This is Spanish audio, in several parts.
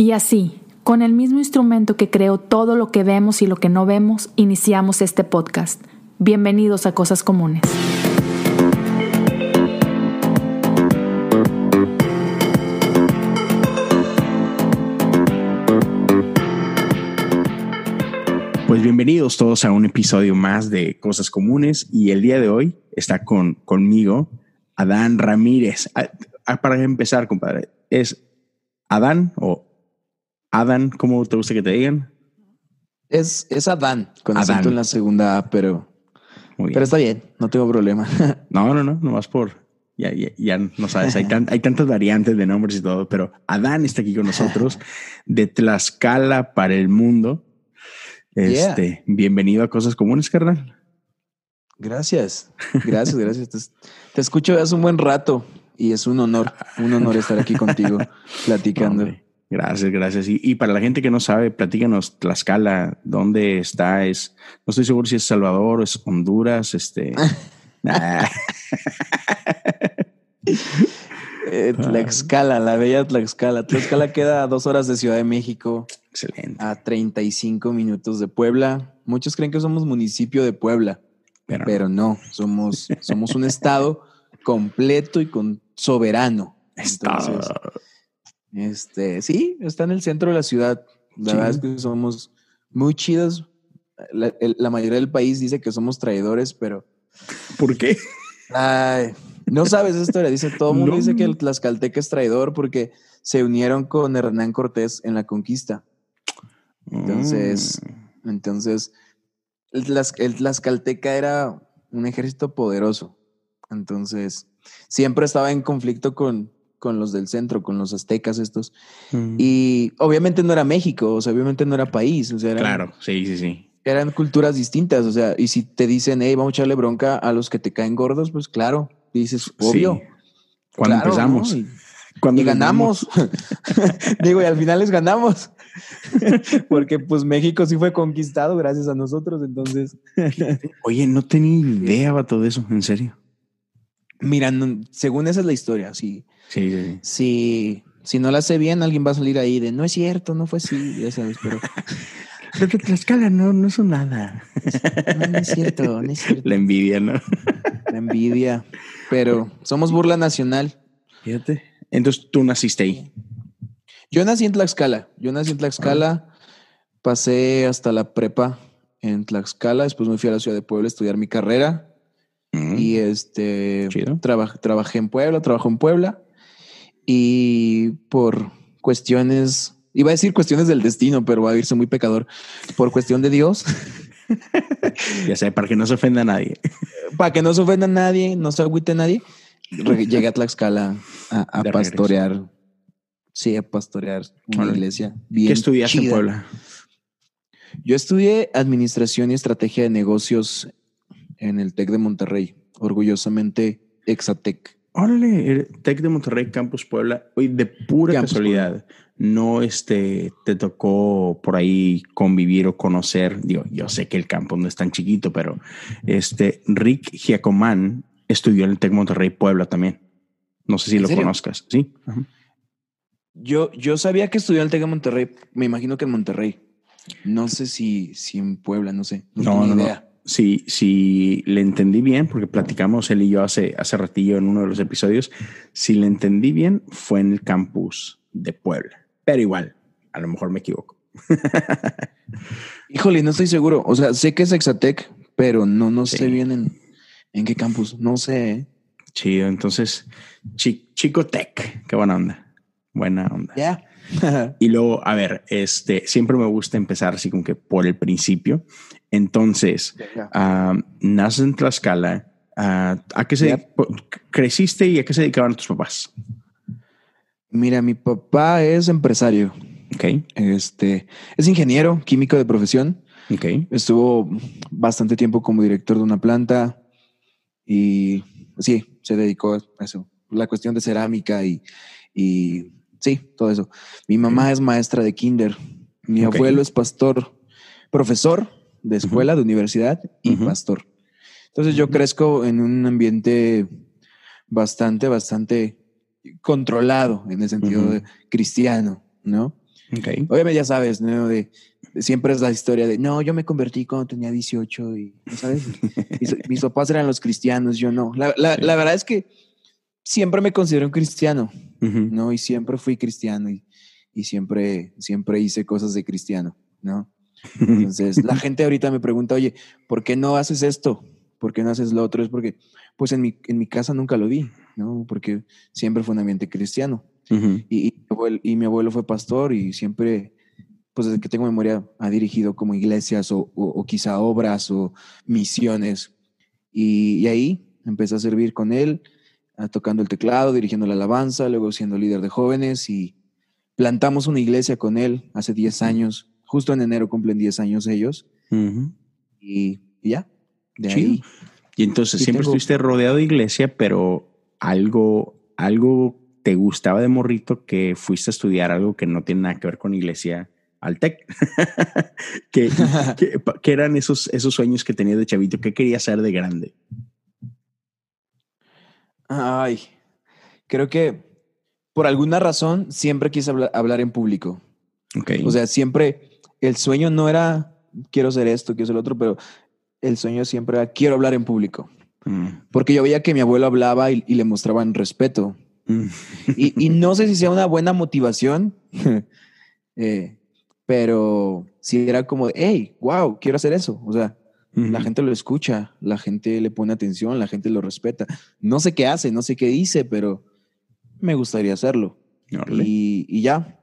Y así, con el mismo instrumento que creó todo lo que vemos y lo que no vemos, iniciamos este podcast. Bienvenidos a Cosas Comunes. Pues bienvenidos todos a un episodio más de Cosas Comunes y el día de hoy está con, conmigo Adán Ramírez. Ah, ah, para empezar, compadre, ¿es Adán o Adán? ¿Cómo te gusta que te digan? Es, es Adán, con acento en la segunda A, pero, pero está bien, no tengo problema. No, no, no, nomás por, ya, ya, ya, no sabes, hay, hay, tantas variantes de nombres y todo, pero Adán está aquí con nosotros de Tlaxcala para el mundo. Este, bienvenido a Cosas Comunes, carnal. Gracias, gracias, gracias. Te, escucho hace un buen rato y es un honor, un honor estar aquí contigo platicando. Gracias, gracias. Y, para la gente que no sabe, platícanos Tlaxcala, ¿dónde está? Es, no estoy seguro si es Salvador o es Honduras, este. Eh, Tlaxcala, la bella Tlaxcala. Tlaxcala queda a dos horas de Ciudad de México. Excelente. A 35 minutos de Puebla. Muchos creen que somos municipio de Puebla, pero, no. somos, somos un estado completo y con soberano. Entonces, este, sí, está en el centro de la ciudad. La verdad es que somos muy chidos. La, la, mayoría del país dice que somos traidores, pero. ¿Por qué? Ay, no sabes esa historia. Dice todo el mundo dice que el Tlaxcalteca es traidor porque se unieron con Hernán Cortés en la conquista. Entonces, mm. entonces el, Tlaxcalteca era un ejército poderoso. Entonces, siempre estaba en conflicto con, con los del centro, con los aztecas estos. Mm. Y obviamente no era México, o sea, obviamente no era país. O sea, claro, sí, sí, sí. Eran culturas distintas, o sea, y si te dicen, hey, vamos a echarle bronca a los que te caen gordos, pues claro, dices, obvio. Cuando empezamos. Y, cuando ganamos. Digo, y al final les ganamos. Porque pues México sí fue conquistado gracias a nosotros, entonces. Oye, no tenía idea de todo eso, en serio. Mira, según esa es la historia, sí. Sí, sí. Si, si no la sé bien, alguien va a salir ahí de no es cierto, no fue así, ya sabes, pero. Pero Tlaxcala no, no es nada. No, es cierto, no es cierto. La envidia, ¿no? La envidia. Pero somos burla nacional. Fíjate. Entonces tú naciste ahí. Yo nací en Tlaxcala. Yo nací en Tlaxcala. Pasé hasta la prepa en Tlaxcala. Después me fui a la ciudad de Puebla a estudiar mi carrera. Mm. Y este trabajé en Puebla, trabajo en Puebla. Y por cuestiones, iba a decir cuestiones del destino, pero va a irse muy pecador. Por cuestión de Dios. ya sé, para que no se ofenda a nadie. para que no se ofenda a nadie, no se agüite a nadie. Llegué a Tlaxcala a, pastorear. Sí, a pastorear una iglesia. ¿Qué estudiaste en Puebla? Yo estudié Administración y Estrategia de Negocios en el TEC de Monterrey, orgullosamente Exatec. Órale, el TEC de Monterrey, Campus Puebla. Oye, de pura casualidad, no este, te tocó por ahí convivir o conocer. Digo, yo sé que el campo no es tan chiquito, pero este Rick Giacomán estudió en el TEC Monterrey Puebla también. No sé si lo conozcas, ¿sí? Yo, yo sabía que estudió en el TEC de Monterrey, me imagino que en Monterrey. No sé si, si en Puebla, no sé. No, no, no, Si, si le entendí bien, porque platicamos él y yo hace, hace ratillo en uno de los episodios, si le entendí bien, fue en el campus de Puebla. Pero igual, a lo mejor me equivoco. Híjole, no estoy seguro. O sea, sé que es Exatec, pero no, no sé bien en, ¿En qué campus? No sé. ¿eh? Chido, entonces, Chico Tech, qué buena onda. Buena onda. Ya. y luego, a ver, este, siempre me gusta empezar así como que por el principio. Entonces, uh, naces en Tlaxcala. Uh, ¿A qué se creciste y a qué se dedicaban tus papás? Mira, mi papá es empresario. Ok. Este, es ingeniero químico de profesión. Ok. Estuvo bastante tiempo como director de una planta. Y sí, se dedicó a eso, la cuestión de cerámica y, y sí, todo eso. Mi mamá es maestra de kinder, mi abuelo es pastor, profesor de escuela, de universidad y pastor. Entonces yo crezco en un ambiente bastante, bastante controlado en el sentido de cristiano, ¿no? Okay. Obviamente ya sabes, ¿no? De, siempre es la historia de, no, yo me convertí cuando tenía 18 y, ¿sabes? mis, papás eran los cristianos, yo no. La, la, la, verdad es que siempre me considero un cristiano, ¿no? Y siempre fui cristiano y, y, siempre, siempre hice cosas de cristiano, ¿no? Entonces, la gente ahorita me pregunta, oye, ¿por qué no haces esto? ¿Por qué no haces lo otro? Es porque, pues en mi, en mi casa nunca lo vi, ¿no? Porque siempre fue un ambiente cristiano. y, y, mi abuelo fue pastor y siempre, pues desde que tengo memoria, ha dirigido como iglesias o, o, quizá obras o misiones. Y, y, ahí empecé a servir con él, tocando el teclado, dirigiendo la alabanza, luego siendo líder de jóvenes y plantamos una iglesia con él hace 10 años. Justo en enero cumplen 10 años ellos. y, ya, de ahí. Y entonces siempre estuviste rodeado de iglesia, pero algo, algo te gustaba de morrito que fuiste a estudiar algo que no tiene nada que ver con iglesia al TEC. ¿Qué, eran esos, esos sueños que tenías de chavito? ¿Qué querías ser de grande? Ay, creo que por alguna razón siempre quise hablar, en público. Okay. O sea, siempre el sueño no era quiero ser esto, quiero ser otro, pero el sueño siempre era quiero hablar en público. Mm. Porque yo veía que mi abuelo hablaba y, y le mostraban respeto. Y, no sé si sea una buena motivación, eh, pero si era como, hey, wow, quiero hacer eso. O sea, la gente lo escucha, la gente le pone atención, la gente lo respeta. No sé qué hace, no sé qué dice, pero me gustaría hacerlo. Y, ya.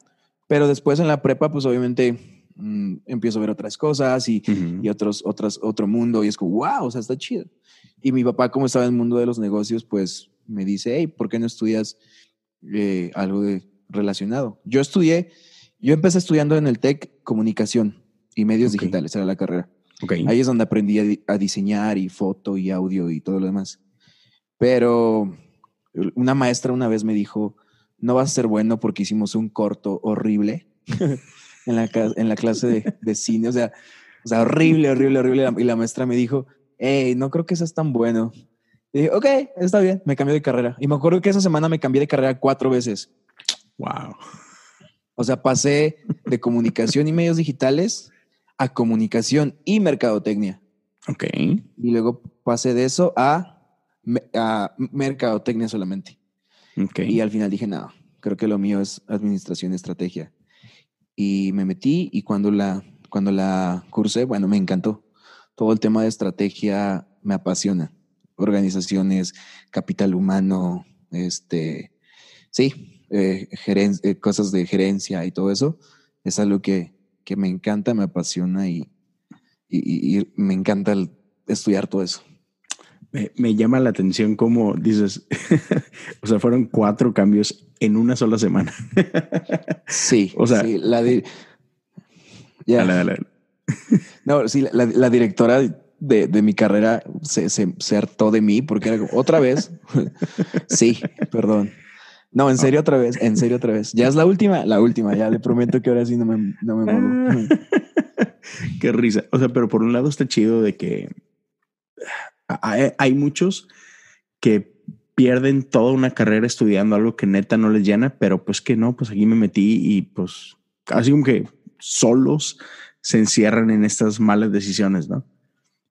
Pero después en la prepa, pues obviamente mm, empiezo a ver otras cosas y, y, otros, otras, otro mundo y es como, wow, o sea, está chido. Y mi papá, como estaba en el mundo de los negocios, pues me dice, hey, ¿por qué no estudias eh, algo de, relacionado? Yo estudié, yo empecé estudiando en el TEC comunicación y medios digitales, era la carrera. Ahí es donde aprendí a, diseñar y foto y audio y todo lo demás. Pero una maestra una vez me dijo, no vas a ser bueno porque hicimos un corto horrible en, la, en la clase de, de cine, o sea, o sea, horrible, horrible, horrible. Y la maestra me dijo, hey, no creo que seas tan bueno. Y dije, ok, está bien, me cambió de carrera. Y me acuerdo que esa semana me cambié de carrera cuatro veces. Wow. O sea, pasé de comunicación y medios digitales a comunicación y mercadotecnia. Ok. Y luego pasé de eso a, a mercadotecnia solamente. Ok. Y al final dije, no, creo que lo mío es administración y estrategia. Y me metí y cuando la, cuando la cursé, bueno, me encantó. Todo el tema de estrategia me apasiona organizaciones, capital humano, este, sí, eh, eh, cosas de gerencia y todo eso, es algo que, que me encanta, me apasiona y, y, me encanta estudiar todo eso. Me, llama la atención cómo dices, o sea, fueron cuatro cambios en una sola semana. sí, o sea, sí, la. No, sí, la, la directora de, de mi carrera se, se, hartó de mí porque era como, otra vez. sí, perdón. No, en serio otra vez, en serio otra vez. Ya es la última, la última, ya le prometo que ahora sí no me, no me muevo. Qué risa. O sea, pero por un lado está chido de que hay, hay muchos que pierden toda una carrera estudiando algo que neta no les llena, pero pues que no, pues aquí me metí y pues así como que solos se encierran en estas malas decisiones, ¿no?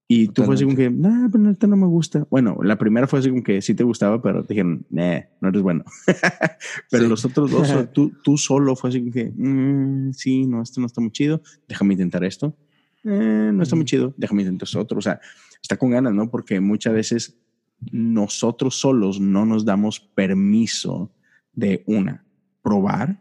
Y tú fue así como que, no, pero neta no me gusta. Bueno, la primera fue así como que sí te gustaba, pero te dijeron, nah, no eres bueno. pero los otros dos, tú, tú solo fue así como que, mm, sí, no, esto no está muy chido, déjame intentar esto. Eh, no está muy chido, déjame intentar esto otro. O sea, está con ganas, ¿no? Porque muchas veces nosotros solos no nos damos permiso de una, probar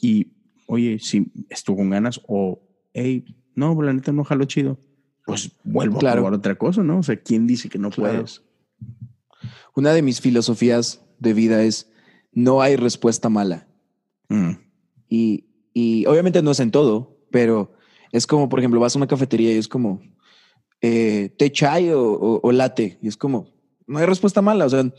y, oye, si estuvo con ganas o, hey, no, la neta no jalo chido pues vuelvo a probar otra cosa, ¿no? O sea, ¿quién dice que no puedes? Una de mis filosofías de vida es no hay respuesta mala. Mm. Y, y, obviamente no es en todo, pero es como, por ejemplo, vas a una cafetería y es como, eh, ¿te chai o, o, late? Y es como, no hay respuesta mala. O sea,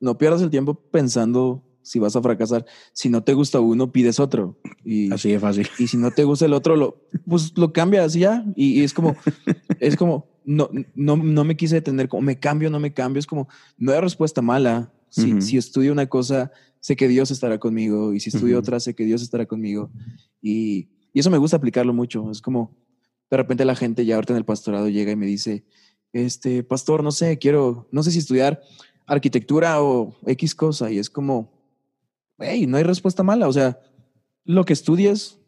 no pierdas el tiempo pensando si vas a fracasar. Si no te gusta uno, pides otro. Y, Así de fácil. Y si no te gusta el otro, lo, pues lo cambias y ya. Y, es como, es como, no, no, no me quise detener, como me cambio, no me cambio. Es como, no hay respuesta mala. Si, si estudio una cosa, sé que Dios estará conmigo. Y si estudio otra, sé que Dios estará conmigo. Y, y eso me gusta aplicarlo mucho. Es como, de repente la gente ya ahorita en el pastorado llega y me dice, este, pastor, no sé, quiero, no sé si estudiar arquitectura o X cosa. Y es como, hey, no hay respuesta mala. O sea, lo que estudies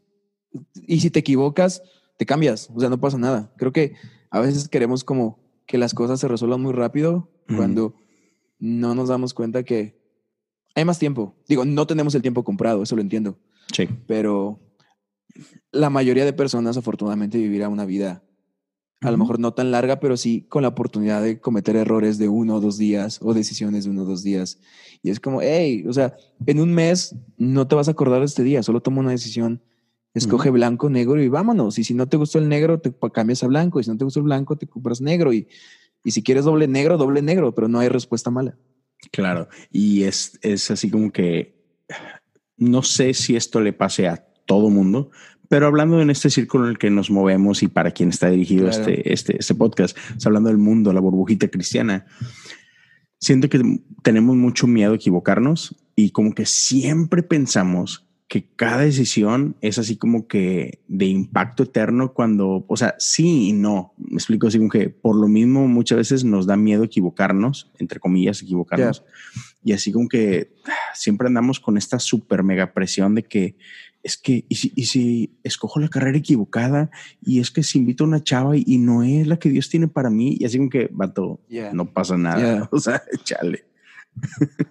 y si te equivocas, te cambias. O sea, no pasa nada. Creo que a veces queremos como que las cosas se resuelvan muy rápido cuando no nos damos cuenta que hay más tiempo. Digo, no tenemos el tiempo comprado, eso lo entiendo. Sí. Pero la mayoría de personas afortunadamente vivirá una vida a lo mejor no tan larga, pero sí con la oportunidad de cometer errores de uno o dos días o decisiones de uno o dos días. Y es como, hey, o sea, en un mes no te vas a acordar de este día, solo toma una decisión, escoge blanco, negro y vámonos. Y si no te gustó el negro, te cambias a blanco. Y si no te gustó el blanco, te compras negro. Y, y si quieres doble negro, doble negro, pero no hay respuesta mala. Claro, y es, es así como que no sé si esto le pase a todo mundo, pero hablando en este círculo en el que nos movemos y para quien está dirigido este, este, este podcast, hablando del mundo, la burbujita cristiana, siento que tenemos mucho miedo a equivocarnos y como que siempre pensamos que cada decisión es así como que de impacto eterno cuando, o sea, sí y no. Me explico así como que por lo mismo muchas veces nos da miedo equivocarnos, entre comillas, equivocarnos. Y así como que siempre andamos con esta super mega presión de que es que, y si, y si, escojo la carrera equivocada, y es que si invito a una chava y, no es la que Dios tiene para mí, y así como que, vato, no pasa nada. O sea, chale.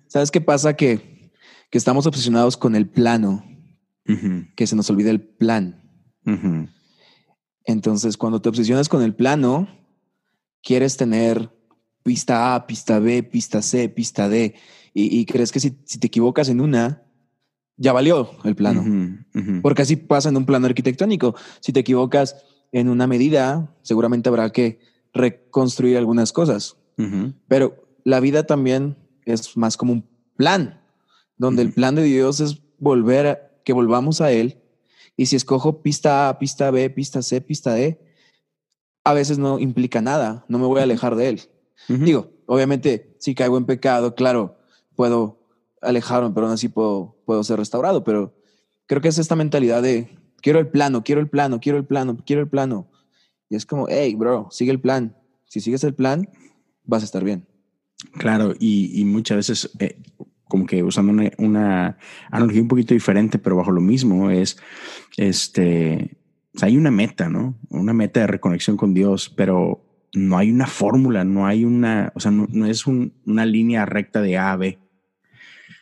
¿Sabes qué pasa? Que, que estamos obsesionados con el plano, que se nos olvida el plan. Entonces, cuando te obsesionas con el plano, quieres tener pista A, pista B, pista C, pista D, y, crees que si, si te equivocas en una, ya valió el plano. Porque así pasa en un plano arquitectónico. Si te equivocas en una medida, seguramente habrá que reconstruir algunas cosas. Pero la vida también es más como un plan, donde el plan de Dios es volver a que volvamos a Él. Y si escojo pista A, pista B, pista C, pista D, a veces no implica nada, no me voy a alejar de Él. Digo, obviamente, si caigo en pecado, claro, puedo alejarme, pero aún así puedo, puedo ser restaurado. Pero creo que es esta mentalidad de quiero el plano, quiero el plano, quiero el plano, quiero el plano. Y es como, hey, bro, sigue el plan. Si sigues el plan, vas a estar bien. Claro, y, muchas veces, eh, como que usando una, analogía un poquito diferente, pero bajo lo mismo, es este. hay una meta, ¿no? Una meta de reconexión con Dios, pero no hay una fórmula, no hay una, o sea, no, es una línea recta de A a B.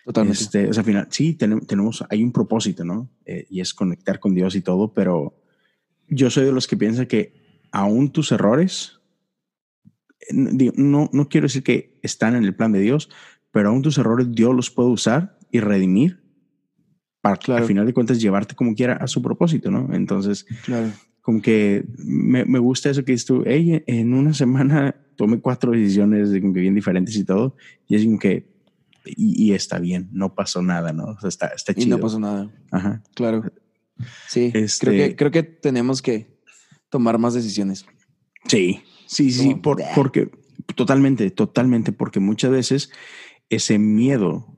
Totalmente. Este, o sea, al final, sí, tenemos, hay un propósito, ¿no? Eh, y es conectar con Dios y todo, pero yo soy de los que piensan que aún tus errores, no, no quiero decir que están en el plan de Dios, pero aún tus errores Dios los puede usar y redimir para al final de cuentas llevarte como quiera a su propósito, ¿no? Entonces, como que me, me, gusta eso que dices tú, hey, en una semana tomé cuatro decisiones como que bien diferentes y todo, y es como que y, está bien, no pasó nada, ¿no? O sea, está, está chido. Y no pasó nada. Ajá. Claro. Sí, creo, que, este creo que tenemos que tomar más decisiones. Sí, sí, sí, porque totalmente, totalmente, porque muchas veces ese miedo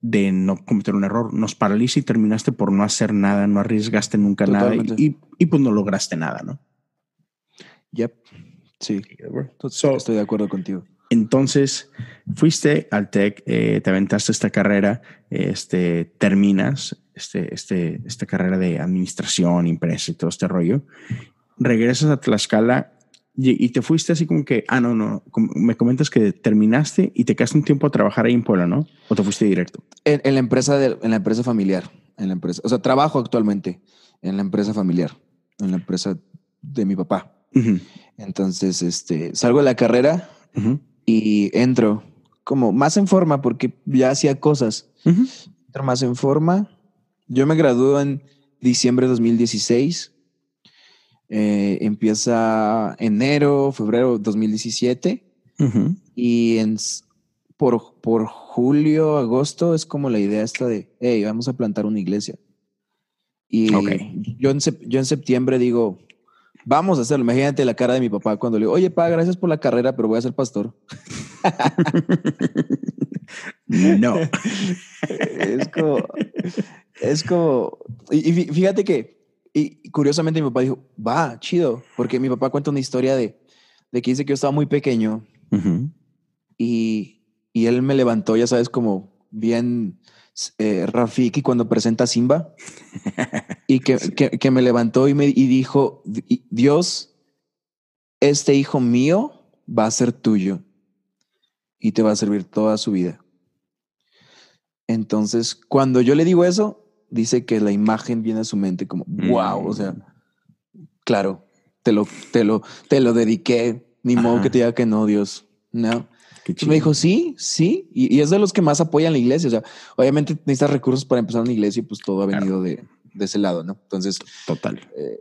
de no cometer un error nos paraliza y terminaste por no hacer nada, no arriesgaste nunca nada y, y, pues no lograste nada, ¿no? Yep. Sí. Estoy de acuerdo contigo. Entonces, fuiste al TEC, eh, te aventaste esta carrera, este, terminas este, este, esta carrera de administración, impresa y todo este rollo. Regresas a Tlaxcala y, te fuiste así como que, ah, no, no, me comentas que terminaste y te quedaste un tiempo a trabajar ahí en Puebla, ¿no? ¿O te fuiste directo? En, la, empresa de, en la empresa familiar, en la empresa, o sea, trabajo actualmente en la empresa familiar, en la empresa de mi papá. Entonces, este, salgo de la carrera y entro como más en forma porque ya hacía cosas. Entro más en forma. Yo me gradué en diciembre de 2016. Eh, empieza enero, febrero de 2017. Y en, por, por julio, agosto es como la idea esta de, hey, vamos a plantar una iglesia. Y yo, en, yo en septiembre digo, Vamos a hacerlo. Imagínate la cara de mi papá cuando le digo, oye, pa, gracias por la carrera, pero voy a ser pastor. no. es como, es como, y, fíjate que, y curiosamente mi papá dijo, va, chido, porque mi papá cuenta una historia de, de que dice que yo estaba muy pequeño y, y, él me levantó, ya sabes, como bien eh, Rafiki cuando presenta a Simba y que, que, que, me levantó y me y dijo, Dios, este hijo mío va a ser tuyo y te va a servir toda su vida. Entonces, cuando yo le digo eso, dice que la imagen viene a su mente como, wow, o sea, claro, te lo, te lo, te lo dediqué, ni modo que te diga que no, Dios, no. Me dijo, sí, sí, y, es de los que más apoyan la iglesia, o sea, obviamente necesitas recursos para empezar una iglesia y pues todo ha venido de, de, ese lado, ¿no? Entonces, total. Eh,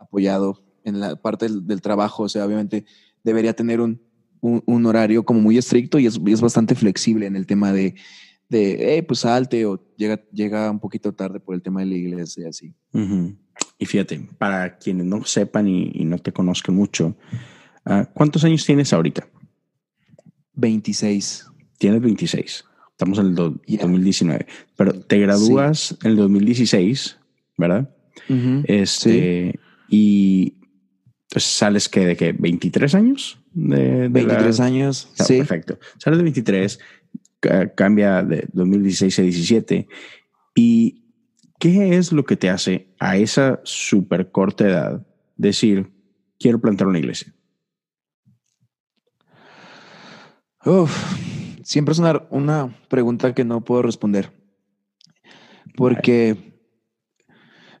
apoyado en la parte del, trabajo, o sea, obviamente debería tener un, un, horario como muy estricto y es, es, bastante flexible en el tema de, de pues salte o llega, llega un poquito tarde por el tema de la iglesia y así. Y fíjate, para quienes no sepan y, no te conozcan mucho, ah, ¿cuántos años tienes ahorita? 26. Tienes 26. Estamos en el 2019. Pero te gradúas en el 2016, ¿verdad? Este, y pues, sales que de qué, 23 años? De, 23 años. sí. Perfecto. Sales de 23, cambia de 2016 a 17. ¿Y qué es lo que te hace a esa súper corta edad decir, quiero plantar una iglesia? Siempre es una, una, pregunta que no puedo responder. Porque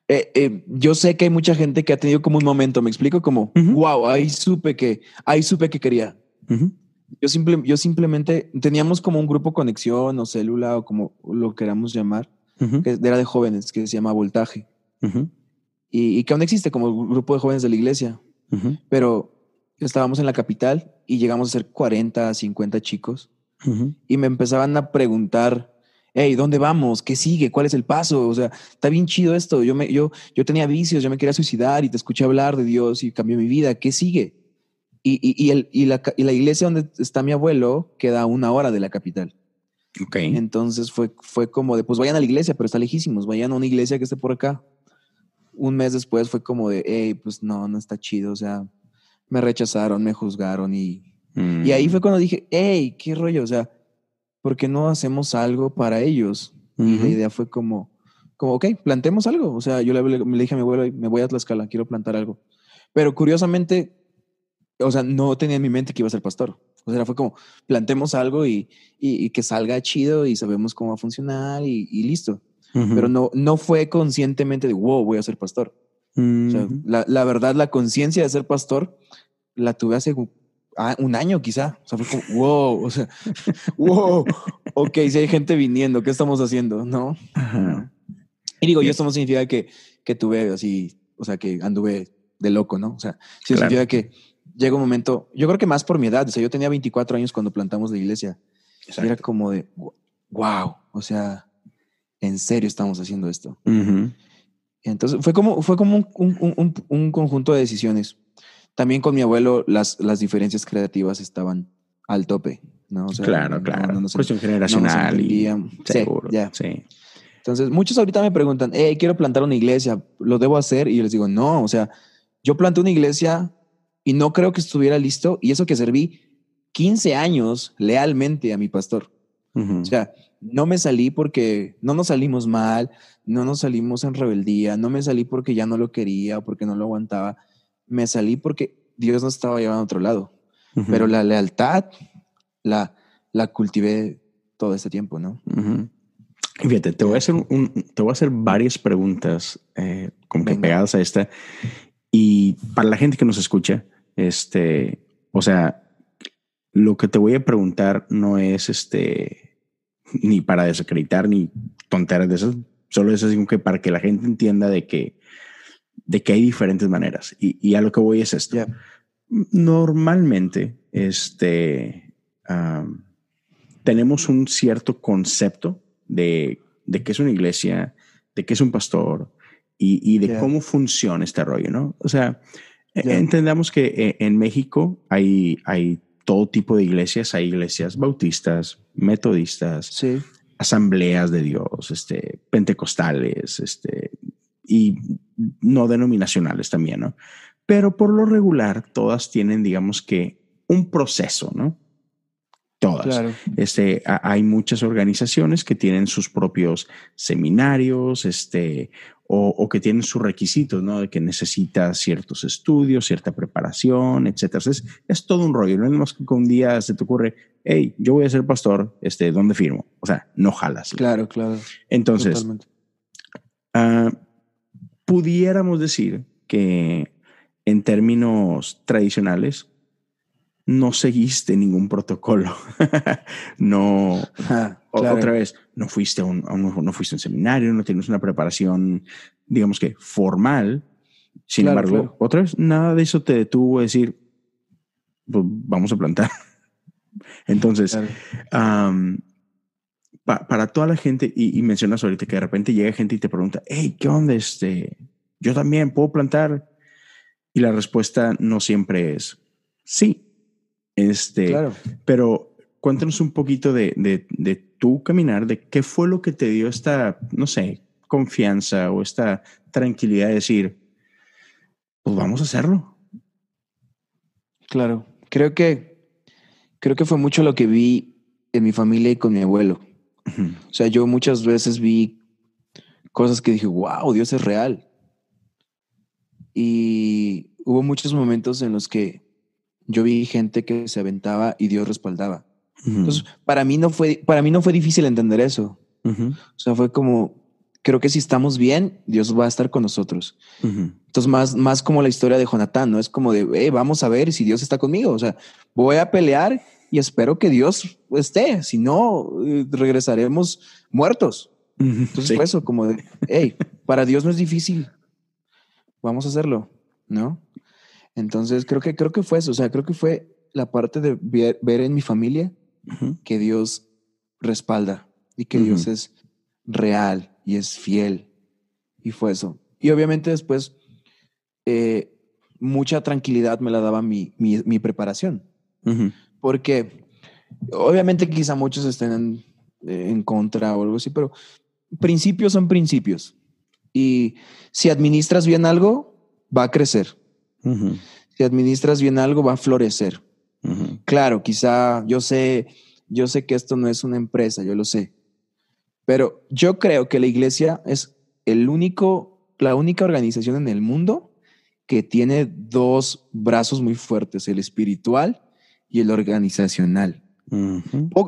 eh, eh, yo sé que hay mucha gente que ha tenido como un momento, me explico como, wow, ahí supe que, ahí supe que quería. Yo, simple, yo simplemente teníamos como un grupo conexión o célula o como lo queramos llamar, que era de jóvenes, que se llama Voltaje. y, que aún existe como grupo de jóvenes de la iglesia. Pero estábamos en la capital y llegamos a ser 40, 50 chicos. Y me empezaban a preguntar, hey, ¿dónde vamos? ¿Qué sigue? ¿Cuál es el paso? O sea, está bien chido esto. Yo, me, yo, yo tenía vicios, yo me quería suicidar y te escuché hablar de Dios y cambió mi vida. ¿Qué sigue? Y, y, el, y, la, y la iglesia donde está mi abuelo queda a una hora de la capital. Ok. Entonces fue, fue como de, pues vayan a la iglesia, pero está lejísimos, vayan a una iglesia que esté por acá. Un mes después fue como de, hey, pues no, no está chido, o sea, me rechazaron, me juzgaron y, y ahí fue mm. cuando dije, hey, qué rollo, o sea, ¿por qué no hacemos algo para ellos? Y la idea fue como, como, ok, plantemos algo. O sea, yo le, le dije a mi abuelo, me voy a Tlaxcala, quiero plantar algo. Pero curiosamente, o sea, no tenía en mi mente que iba a ser pastor. O sea, fue como, plantemos algo y, y, que salga chido y sabemos cómo va a funcionar y, listo. Pero no, no fue conscientemente de, wow, voy a ser pastor. O sea, la, la, verdad, la conciencia de ser pastor la tuve hace Ah, un año quizá. O sea, fue como, wow, o sea, wow, ok, si hay gente viniendo, ¿qué estamos haciendo? ¿No? Y digo, y esto no significa que, que tuve así, o sea, que anduve de loco, ¿no? O sea, sí significa que llega un momento, yo creo que más por mi edad, o sea, yo tenía 24 años cuando plantamos la iglesia. era como de, wow, o sea, en serio estamos haciendo esto. Entonces fue como, fue como un, un, un, un conjunto de decisiones también con mi abuelo las, las diferencias creativas estaban al tope, ¿no? claro, claro. Cuestión generacional. y seguro. Sí, sí. Entonces, muchos ahorita me preguntan, hey, quiero plantar una iglesia, ¿lo debo hacer? Y yo les digo, no, o sea, yo planté una iglesia y no creo que estuviera listo y eso que serví 15 años lealmente a mi pastor. O sea, no me salí porque no nos salimos mal, no nos salimos en rebeldía, no me salí porque ya no lo quería o porque no lo aguantaba me salí porque Dios nos estaba llevando a otro lado. Pero la lealtad la, la cultivé todo este tiempo, ¿no? Fíjate, te voy a hacer, un, te voy a hacer varias preguntas eh, como que pegadas a esta. Y para la gente que nos escucha, este, o sea, lo que te voy a preguntar no es este ni para desacreditar ni tonteras de esas, solo es así como que para que la gente entienda de que de que hay diferentes maneras. Y, a lo que voy es esto. Normalmente, este, tenemos un cierto concepto de, de qué es una iglesia, de qué es un pastor y, de cómo funciona este rollo, ¿no? O sea, e, entendamos que eh, en México hay, hay todo tipo de iglesias. Hay iglesias bautistas, metodistas, asambleas de Dios, este, pentecostales, este, y no denominacionales también, ¿no? Pero por lo regular, todas tienen, digamos que, un proceso, ¿no? Todas. Este, hay muchas organizaciones que tienen sus propios seminarios, este, o, que tienen sus requisitos, ¿no? De que necesita ciertos estudios, cierta preparación, etcétera. Es, es todo un rollo. No es más que un día se te ocurre, hey, yo voy a ser pastor, este, ¿dónde firmo? O sea, no jalas. Claro, claro. Entonces, uh, pudiéramos decir que en términos tradicionales, no seguiste ningún protocolo. no, otra vez, no fuiste a un, no fuiste a un seminario, no tienes una preparación, digamos que formal. Sin embargo, otra vez, nada de eso te detuvo a decir, pues, vamos a plantar. Entonces, para toda la gente, y, mencionas ahorita que de repente llega gente y te pregunta, hey, ¿qué onda? Este, yo también puedo plantar. Y la respuesta no siempre es sí. Este, pero cuéntanos un poquito de, de, tu caminar, de qué fue lo que te dio esta, no sé, confianza o esta tranquilidad de decir, pues vamos a hacerlo. Claro, creo que, creo que fue mucho lo que vi en mi familia y con mi abuelo. O sea, yo muchas veces vi cosas que dije, wow, Dios es real. Y hubo muchos momentos en los que yo vi gente que se aventaba y Dios respaldaba. Entonces, para mí no fue, para mí no fue difícil entender eso. O sea, fue como, creo que si estamos bien, Dios va a estar con nosotros. Entonces, más, más como la historia de Jonatán, ¿no? Es como de, vamos a ver si Dios está conmigo. O sea, voy a pelear y espero que Dios esté. Si no, eh, regresaremos muertos. Entonces, fue eso, como de, hey, para Dios no es difícil. Vamos a hacerlo, ¿no? Entonces creo que, creo que fue eso, o sea, creo que fue la parte de ver, en mi familia que Dios respalda y que Dios es real y es fiel. Y fue eso. Y obviamente después eh, mucha tranquilidad me la daba mi, mi, preparación. Porque obviamente quizá muchos estén en, en, contra o algo así, pero principios son principios. Y si administras bien algo, va a crecer. Si administras bien algo, va a florecer. Claro, quizá yo sé, yo sé que esto no es una empresa, yo lo sé. Pero yo creo que la iglesia es el único, la única organización en el mundo que tiene dos brazos muy fuertes, el espiritual y el organizacional.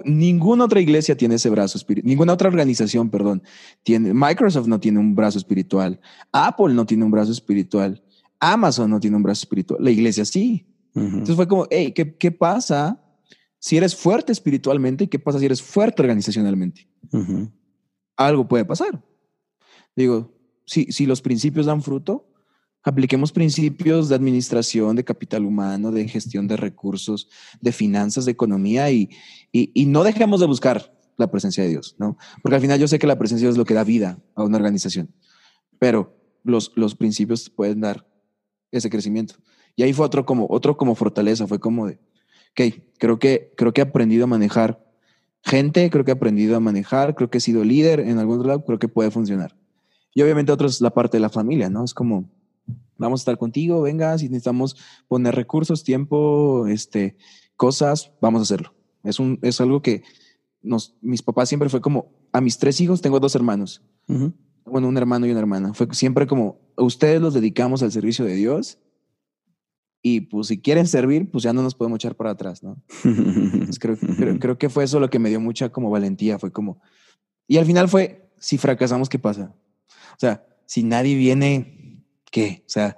ninguna otra iglesia tiene ese brazo espiritual, ninguna otra organización, perdón, tiene. Microsoft no tiene un brazo espiritual, Apple no tiene un brazo espiritual, Amazon no tiene un brazo espiritual, la iglesia sí. Entonces fue como, hey, ¿qué, ¿qué, pasa si eres fuerte espiritualmente y qué pasa si eres fuerte organizacionalmente? Algo puede pasar. Digo, si, si los principios dan fruto, apliquemos principios de administración, de capital humano, de gestión de recursos, de finanzas, de economía y, y, y no dejemos de buscar la presencia de Dios, ¿no? Porque al final yo sé que la presencia de Dios es lo que da vida a una organización, pero los, los principios pueden dar ese crecimiento. Y ahí fue otro como, otro como fortaleza, fue como de, ok, creo que, creo que he aprendido a manejar gente, creo que he aprendido a manejar, creo que he sido líder en algún lado, creo que puede funcionar. Y obviamente otro es la parte de la familia, ¿no? Es como, vamos a estar contigo, venga, si necesitamos poner recursos, tiempo, este, cosas, vamos a hacerlo. Es, un, es algo que nos, mis papás siempre fue como, a mis tres hijos tengo dos hermanos. Bueno, un hermano y una hermana. Fue siempre como, ustedes los dedicamos al servicio de Dios y pues si quieren servir, pues ya no nos podemos echar para atrás, ¿no? creo, creo, que fue eso lo que me dio mucha como valentía, fue como... Y al final fue, si fracasamos, ¿qué pasa? O sea, si nadie viene, ¿qué? O sea,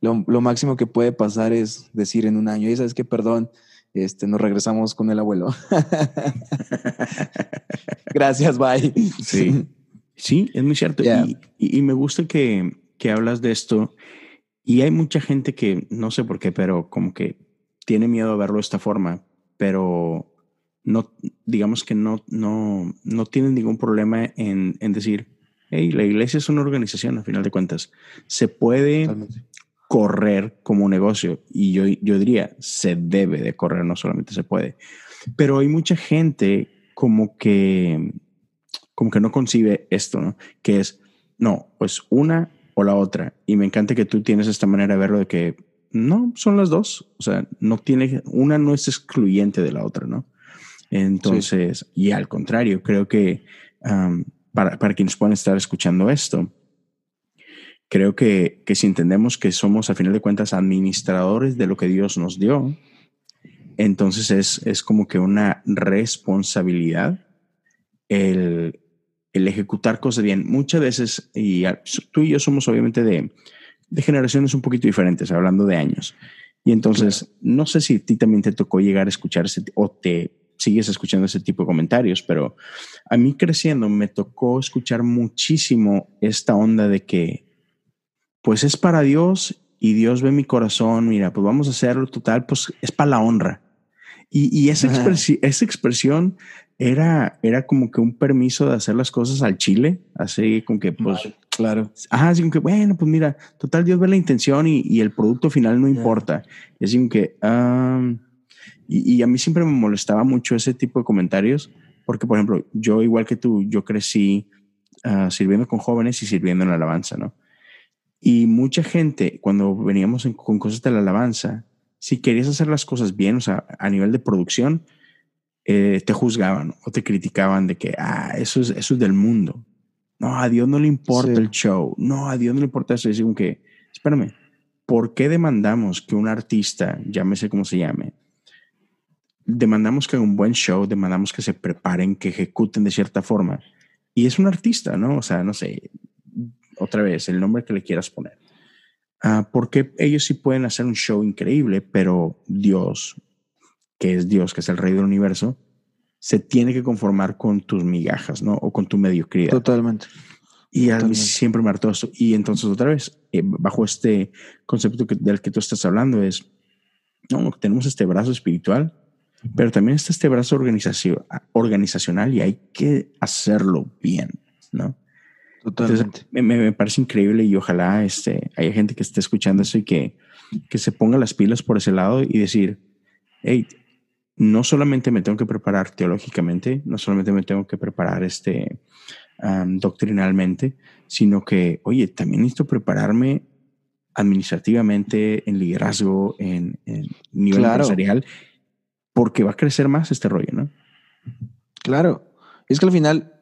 lo, lo máximo que puede pasar es decir en un año, y sabes que, perdón, este, nos regresamos con el abuelo. Gracias, bye. Sí, sí, es muy cierto. y, me gusta que, que hablas de esto y hay mucha gente que, no sé por qué, pero como que tiene miedo a verlo de esta forma, pero no, digamos que no, no, no tienen ningún problema en, en decir, hey, la iglesia es una organización, a final de cuentas. Se puede, correr como negocio. Y yo, yo diría, se debe de correr, no solamente se puede. Pero hay mucha gente como que, como que no concibe esto, ¿no? Que es, no, pues una o la otra. Y me encanta que tú tienes esta manera de verlo de que no, son las dos. O sea, no tiene, una no es excluyente de la otra, ¿no? Entonces, y al contrario, creo que para, para quienes puedan estar escuchando esto, creo que, que si entendemos que somos a final de cuentas administradores de lo que Dios nos dio, entonces es, es como que una responsabilidad el, el, ejecutar cosas bien. Muchas veces, y tú y yo somos obviamente de, de generaciones un poquito diferentes, hablando de años. Y entonces, no sé si a ti también te tocó llegar a escuchar ese, o te sigues escuchando ese tipo de comentarios, pero a mí creciendo me tocó escuchar muchísimo esta onda de que pues es para Dios y Dios ve mi corazón, mira, pues vamos a hacerlo total, pues es para la honra. Y, esa, esa expresión era, era como que un permiso de hacer las cosas al chile, así como que, pues, claro. Ajá, así como que, bueno, pues mira, total, Dios ve la intención y, el producto final no importa. Y así como que, y, a mí siempre me molestaba mucho ese tipo de comentarios, porque, por ejemplo, yo, igual que tú, yo crecí ah, sirviendo con jóvenes y sirviendo en la alabanza, ¿no? Y mucha gente, cuando veníamos con cosas de la alabanza, si querías hacer las cosas bien, o sea, a nivel de producción, eh, te juzgaban o te criticaban de que, ah, eso es, eso es del mundo. No, a Dios no le importa el show. No, a Dios no le importa eso. Es como que, espérame, ¿por qué demandamos que un artista, llámese como se llame, demandamos que haga un buen show, demandamos que se preparen, que ejecuten de cierta forma? Y es un artista, ¿no? O sea, no sé, otra vez, el nombre que le quieras poner. Ah, porque ellos sí pueden hacer un show increíble, pero Dios, que es Dios, que es el rey del universo, se tiene que conformar con tus migajas, ¿no? O con tu mediocridad. Totalmente. Y a mí siempre me hartó esto. Y entonces, otra vez, eh, bajo este concepto del que tú estás hablando, es, no, tenemos este brazo espiritual, pero también está este brazo organizacional y hay que hacerlo bien, ¿no? Totalmente. me, parece increíble y ojalá este, haya gente que esté escuchando eso y que, que se ponga las pilas por ese lado y decir, hey, no solamente me tengo que preparar teológicamente, no solamente me tengo que preparar este, doctrinalmente, sino que, oye, también necesito prepararme administrativamente, en liderazgo, en, nivel empresarial, porque va a crecer más este rollo, ¿no? Claro. Es que al final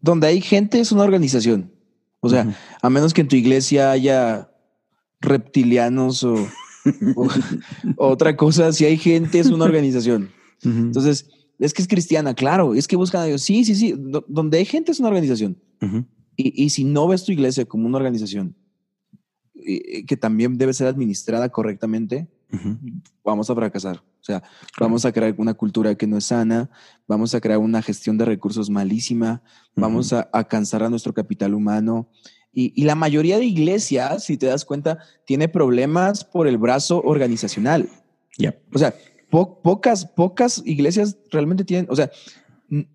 donde hay gente es una organización. O sea, a menos que en tu iglesia haya reptilianos o, otra cosa, si hay gente es una organización. Entonces, es que es cristiana, claro, es que buscan a Dios. Sí, sí, sí, donde hay gente es una organización. y, y, si no ves tu iglesia como una organización que también debe ser administrada correctamente, vamos a fracasar. O sea, vamos a crear una cultura que no es sana, vamos a crear una gestión de recursos malísima, vamos a, cansar a nuestro capital humano. Y, la mayoría de iglesias, si te das cuenta, tiene problemas por el brazo organizacional. O sea, pocas, pocas iglesias realmente tienen, o sea,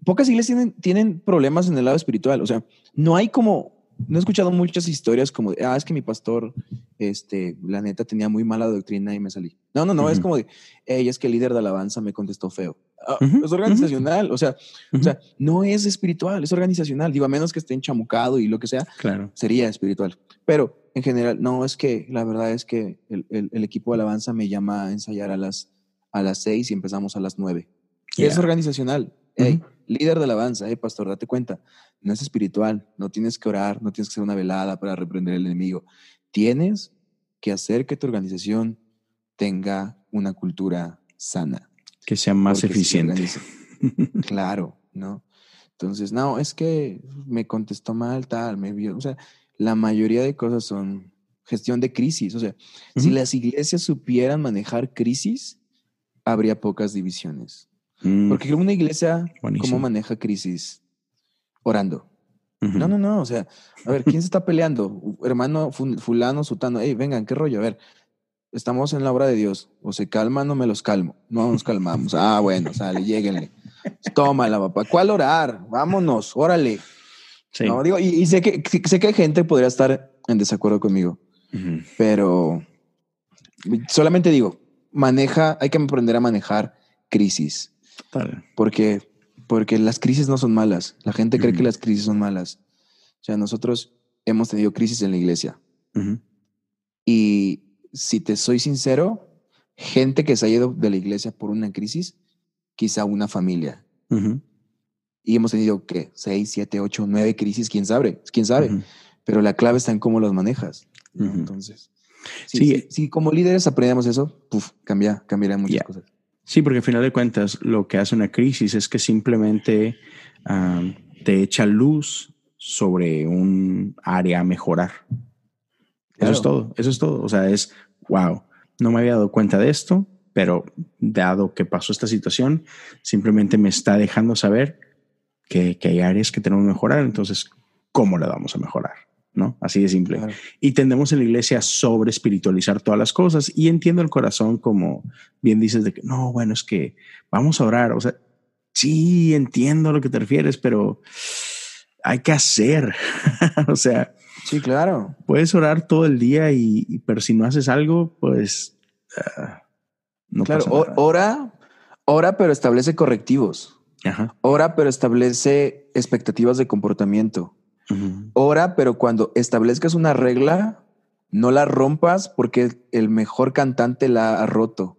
pocas iglesias tienen, tienen problemas en el lado espiritual. O sea, no hay como no he escuchado muchas historias como de, ah, es que mi pastor, este, la neta tenía muy mala doctrina y me salí. No, no, no, es como de, hey, es que el líder de alabanza me contestó feo. Ah, es organizacional, o sea, o sea, no es espiritual, es organizacional. Digo, a menos que esté enchamucado y lo que sea, claro. sería espiritual. Pero en general, no, es que la verdad es que el, el, equipo de alabanza me llama a ensayar a las, a las seis y empezamos a las nueve. Es organizacional. Hey, líder de alabanza, eh, pastor, date cuenta, no es espiritual, no tienes que orar, no tienes que hacer una velada para reprender al enemigo. Tienes que hacer que tu organización tenga una cultura sana. Que sea más eficiente. claro, ¿no? Entonces, no, es que me contestó mal, tal, me vio. O sea, la mayoría de cosas son gestión de crisis. O sea, si las iglesias supieran manejar crisis, habría pocas divisiones. Mm. Porque una iglesia, ¿cómo maneja crisis? Orando. No, no, no. O sea, a ver, ¿quién se está peleando? Hermano fulano, sutano. Hey, vengan, ¿qué rollo? A ver, estamos en la obra de Dios. O se calman o me los calmo. No nos calmamos. Ah, bueno, sale, lléguenle. Tómala, papá. ¿Cuál orar? Vámonos, órale. No, digo, y, sé, que, sé que hay gente podría estar en desacuerdo conmigo, pero solamente digo, maneja, hay que aprender a manejar crisis. Porque, porque las crisis no son malas. La gente cree que las crisis son malas. O sea, nosotros hemos tenido crisis en la iglesia. Y si te soy sincero, gente que se ha ido de la iglesia por una crisis, quizá una familia. Y hemos tenido, ¿qué? Seis, siete, ocho, nueve crisis, quién sabe, quién sabe. Pero la clave está en cómo los manejas. Entonces, si, sí. como líderes aprendemos eso, puf, cambia, cambiará muchas cosas. Sí, porque al final de cuentas lo que hace una crisis es que simplemente te echa luz sobre un área a mejorar. Eso es todo, eso es todo. O sea, es, wow, no me había dado cuenta de esto, pero dado que pasó esta situación, simplemente me está dejando saber que, que hay áreas que tenemos que mejorar. Entonces, ¿cómo la vamos a mejorar? ¿No? Así de simple. Y tendemos en la iglesia a sobre espiritualizar todas las cosas y entiendo el corazón como bien dices de que no, bueno, es que vamos a orar. O sea, sí, entiendo a lo que te refieres, pero hay que hacer. o sea, sí, claro. Puedes orar todo el día y, pero si no haces algo, pues ah, no claro, pasa ora, ora, pero establece correctivos. Ajá. Ora, pero establece expectativas de comportamiento. Ora, pero cuando establezcas una regla, no la rompas porque el mejor cantante la ha roto.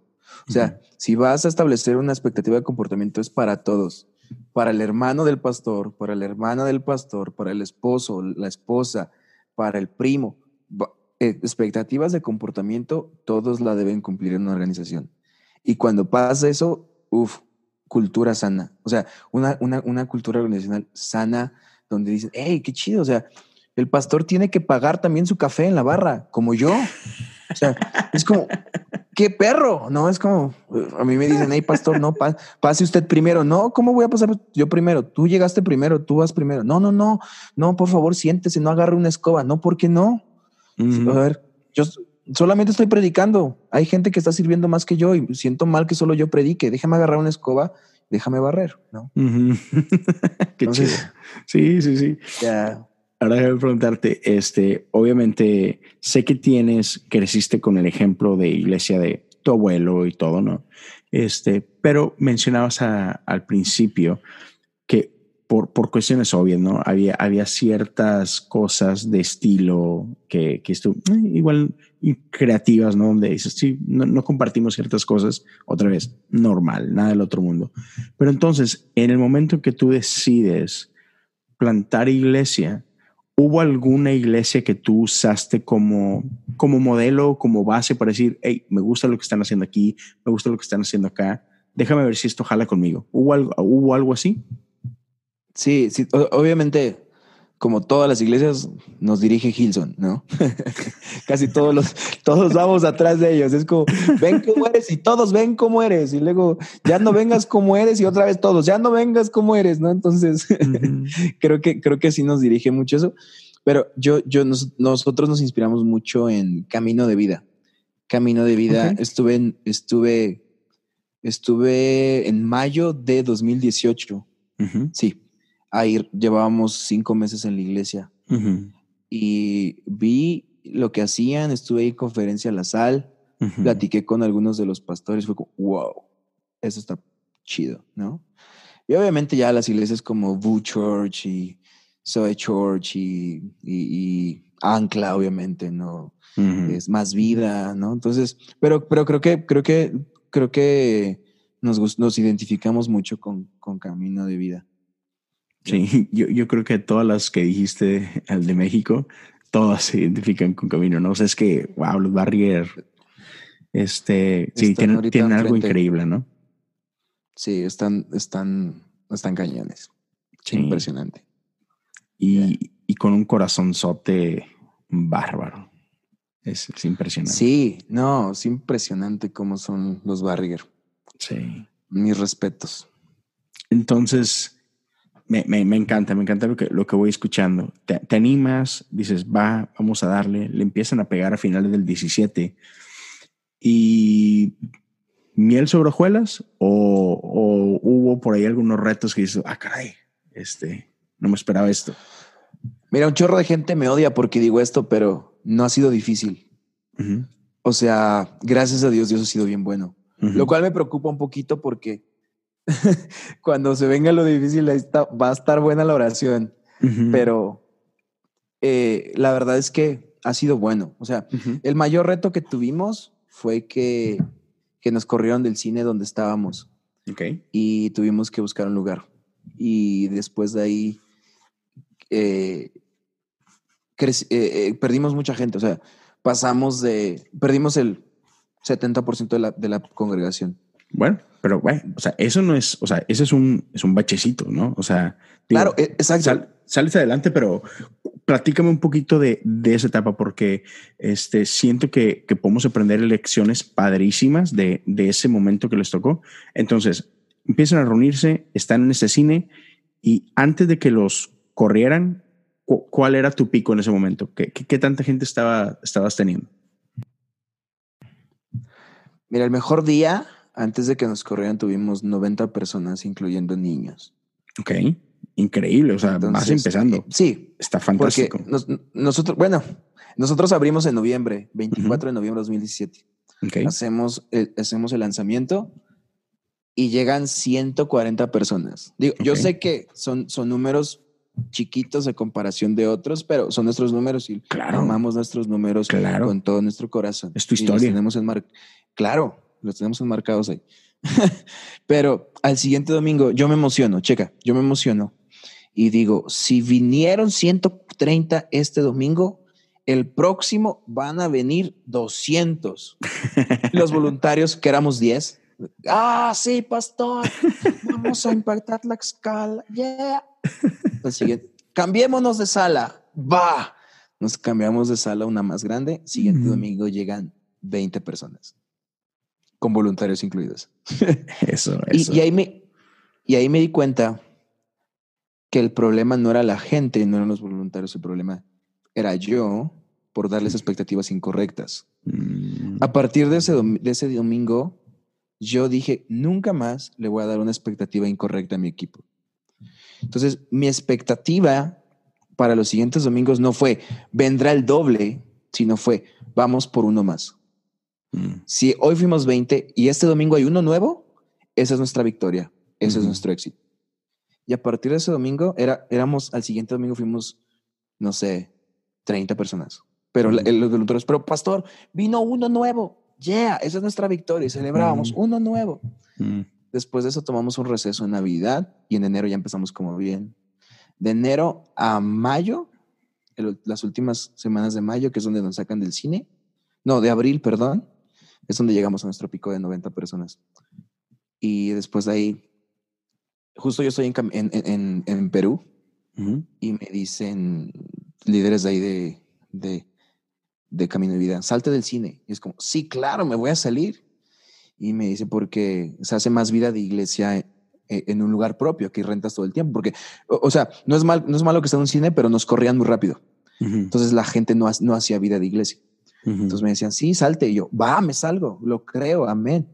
O sea, si vas a establecer una expectativa de comportamiento es para todos, para el hermano del pastor, para la hermana del pastor, para el esposo, la esposa, para el primo. Eh, expectativas de comportamiento, todos la deben cumplir en una organización. Y cuando pasa eso, uff, cultura sana. O sea, una, una, una cultura organizacional sana donde dicen, hey, qué chido, o sea, el pastor tiene que pagar también su café en la barra, como yo. O sea, es como, qué perro, ¿no? Es como, a mí me dicen, hey, pastor, no, pase usted primero. No, ¿cómo voy a pasar yo primero? Tú llegaste primero, tú vas primero. No, no, no, no, por favor, siéntese, no agarre una escoba. No, ¿por qué no? A ver, yo solamente estoy predicando. Hay gente que está sirviendo más que yo y siento mal que solo yo predique. Déjame agarrar una escoba déjame barrer, ¿no? Qué chido. Sí, sí, sí. Ahora déjame preguntarte, este, obviamente sé que tienes, creciste con el ejemplo de iglesia de tu abuelo y todo, ¿no? Este, pero mencionabas al principio que por, por, cuestiones obvias, ¿no? Había, había ciertas cosas de estilo que, que estuvo, eh, igual creativas, ¿no? Donde dices, sí, no, compartimos ciertas cosas, otra vez, normal, nada del otro mundo. Pero entonces, en el momento que tú decides plantar iglesia, ¿hubo alguna iglesia que tú usaste como, como modelo, como base para decir, hey, me gusta lo que están haciendo aquí, me gusta lo que están haciendo acá, déjame ver si esto jala conmigo? ¿Hubo algo, ¿hubo algo así? Sí, sí, obviamente como todas las iglesias, nos dirige Hilson, ¿no? Casi todos los, todos vamos atrás de ellos. Es como, ven cómo eres y todos ven cómo eres. Y luego, ya no vengas como eres y otra vez todos, ya no vengas como eres, ¿no? Entonces, creo que, creo que sí nos dirige mucho eso. Pero yo, yo, nosotros nos inspiramos mucho en Camino de Vida. Camino de Vida, estuve en, estuve, estuve en mayo de 2018. Sí, ahí llevábamos cinco meses en la iglesia y vi lo que hacían, estuve ahí en conferencia a la sal, platiqué con algunos de los pastores, fue como, wow, eso está chido, ¿no? Y obviamente ya las iglesias como Boo Church y Soy Church y, Ancla, obviamente, ¿no? Es más vida, ¿no? Entonces, pero, pero creo que, creo que, creo que nos, nos identificamos mucho con, con Camino de Vida. Sí, yo, yo creo que todas las que dijiste, el de México, todas se identifican con Camino, ¿no? O sea, es que, wow, los Barrier, este, sí, tienen, algo increíble, ¿no? Sí, están, están, están cañones. Impresionante. Y, y, con un corazonzote bárbaro. Es, es, impresionante. Sí, no, es impresionante cómo son los Barrier. Sí. Mis respetos. Entonces, me, me, me, encanta, me encanta lo que, lo que voy escuchando. Te, te, animas, dices, va, vamos a darle, le empiezan a pegar a finales del 17 y miel sobre hojuelas o, o, hubo por ahí algunos retos que dices, ah, caray, este, no me esperaba esto. Mira, un chorro de gente me odia porque digo esto, pero no ha sido difícil. O sea, gracias a Dios, Dios ha sido bien bueno. Lo cual me preocupa un poquito porque cuando se venga lo difícil, va a estar buena la oración. Pero eh, la verdad es que ha sido bueno. O sea, el mayor reto que tuvimos fue que, que nos corrieron del cine donde estábamos. Y tuvimos que buscar un lugar. Y después de ahí eh, eh, perdimos mucha gente. O sea, pasamos de, perdimos el 70% de la, de la congregación. Bueno, pero bueno, o sea, eso no es, o sea, ese es un, es un bachecito, ¿no? O sea, claro, e, exacto. sales adelante, pero platícame un poquito de, de, esa etapa porque este, siento que, que podemos aprender lecciones padrísimas de, de, ese momento que les tocó. Entonces, empiezan a reunirse, están en ese cine y antes de que los corrieran, ¿cuál era tu pico en ese momento? ¿Qué, qué, qué tanta gente estaba, estabas teniendo? Mira, el mejor día antes de que nos corrieran tuvimos 90 personas, incluyendo niños. Ok, increíble, o sea, más empezando. Eh, sí. Está fantástico. nosotros, bueno, nosotros abrimos en noviembre, 24 de noviembre de 2017. Okay. Hacemos, el, hacemos el lanzamiento y llegan 140 personas. Digo, yo sé que son, son números chiquitos a comparación de otros, pero son nuestros números y claro. amamos nuestros números claro. con todo nuestro corazón. Es tu historia. tenemos en mar... Claro, los tenemos enmarcados ahí. Pero al siguiente domingo yo me emociono, checa, yo me emociono y digo, si vinieron 130 este domingo, el próximo van a venir 200. Los voluntarios, que éramos 10. Ah, sí, pastor, vamos a impactar la escala. Yeah. El siguiente, cambiémonos de sala. Va. Nos cambiamos de sala a una más grande. Siguiente domingo llegan 20 personas con voluntarios incluidos. eso, eso. Y, ahí me, y ahí me di cuenta que el problema no era la gente, no eran los voluntarios, el problema era yo por darles expectativas incorrectas. Mm. A partir de ese, de ese domingo, yo dije, nunca más le voy a dar una expectativa incorrecta a mi equipo. Entonces, mi expectativa para los siguientes domingos no fue, vendrá el doble, sino fue, vamos por uno más. Mm. Si hoy fuimos 20 y este domingo hay uno nuevo, esa es nuestra victoria, ese es nuestro éxito. Y a partir de ese domingo, era, éramos, al siguiente domingo fuimos, no sé, 30 personas. Pero los voluntarios, pero pastor, vino uno nuevo. Yeah, esa es nuestra victoria. Celebrábamos uno nuevo. Mm. Después de eso tomamos un receso en Navidad y en enero ya empezamos como bien. De enero a mayo, las últimas semanas de mayo, que es donde nos sacan del cine. No, de abril, perdón es donde llegamos a nuestro pico de 90 personas. Y después de ahí, justo yo estoy en, en, Perú y me dicen líderes de ahí de, de, de Camino de Vida, salte del cine. Y es como, sí, claro, me voy a salir. Y me dice, porque se hace más vida de iglesia e, en, un lugar propio, que rentas todo el tiempo. Porque, o, sea, no es, mal, no es malo que esté en un cine, pero nos corrían muy rápido. Entonces la gente no, no hacía vida de iglesia. Entonces me decían, sí, salte. Y yo, va, me salgo, lo creo, amén.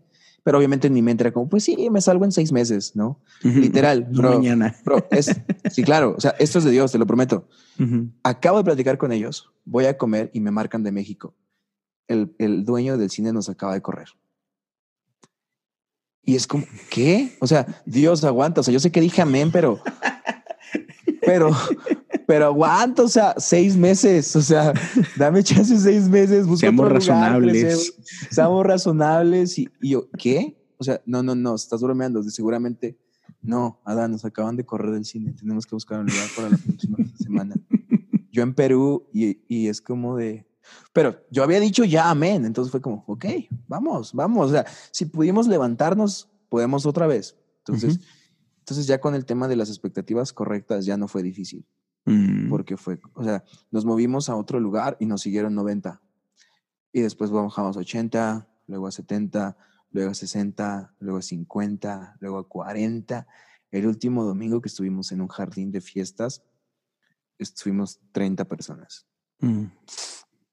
Pero obviamente en mi mente era como, pues sí, me salgo en seis meses, ¿no? Literal. Mañana. sí, claro. O sea, esto es de Dios, te lo prometo. Acabo de platicar con ellos, voy a comer y me marcan de México. El, el dueño del cine nos acaba de correr. Y es como, ¿qué? O sea, Dios aguanta. O sea, yo sé que dije amén, pero, pero, pero aguanto, o sea, seis meses, o sea, dame chance seis meses, busca Seamos razonables. seamos razonables y, yo, ¿qué? O sea, no, no, no, estás bromeando, seguramente, no, Adán, nos acaban de correr del cine, tenemos que buscar un lugar para la próxima semana. Yo en Perú y, y es como de, pero yo había dicho ya amén, entonces fue como, ok, vamos, vamos, o sea, si pudimos levantarnos, podemos otra vez. Entonces, entonces ya con el tema de las expectativas correctas ya no fue difícil. Mm. Porque fue, o sea, nos movimos a otro lugar y nos siguieron 90. Y después bajamos a 80, luego a 70, luego a 60, luego a 50, luego a 40. El último domingo que estuvimos en un jardín de fiestas, estuvimos 30 personas. Mm.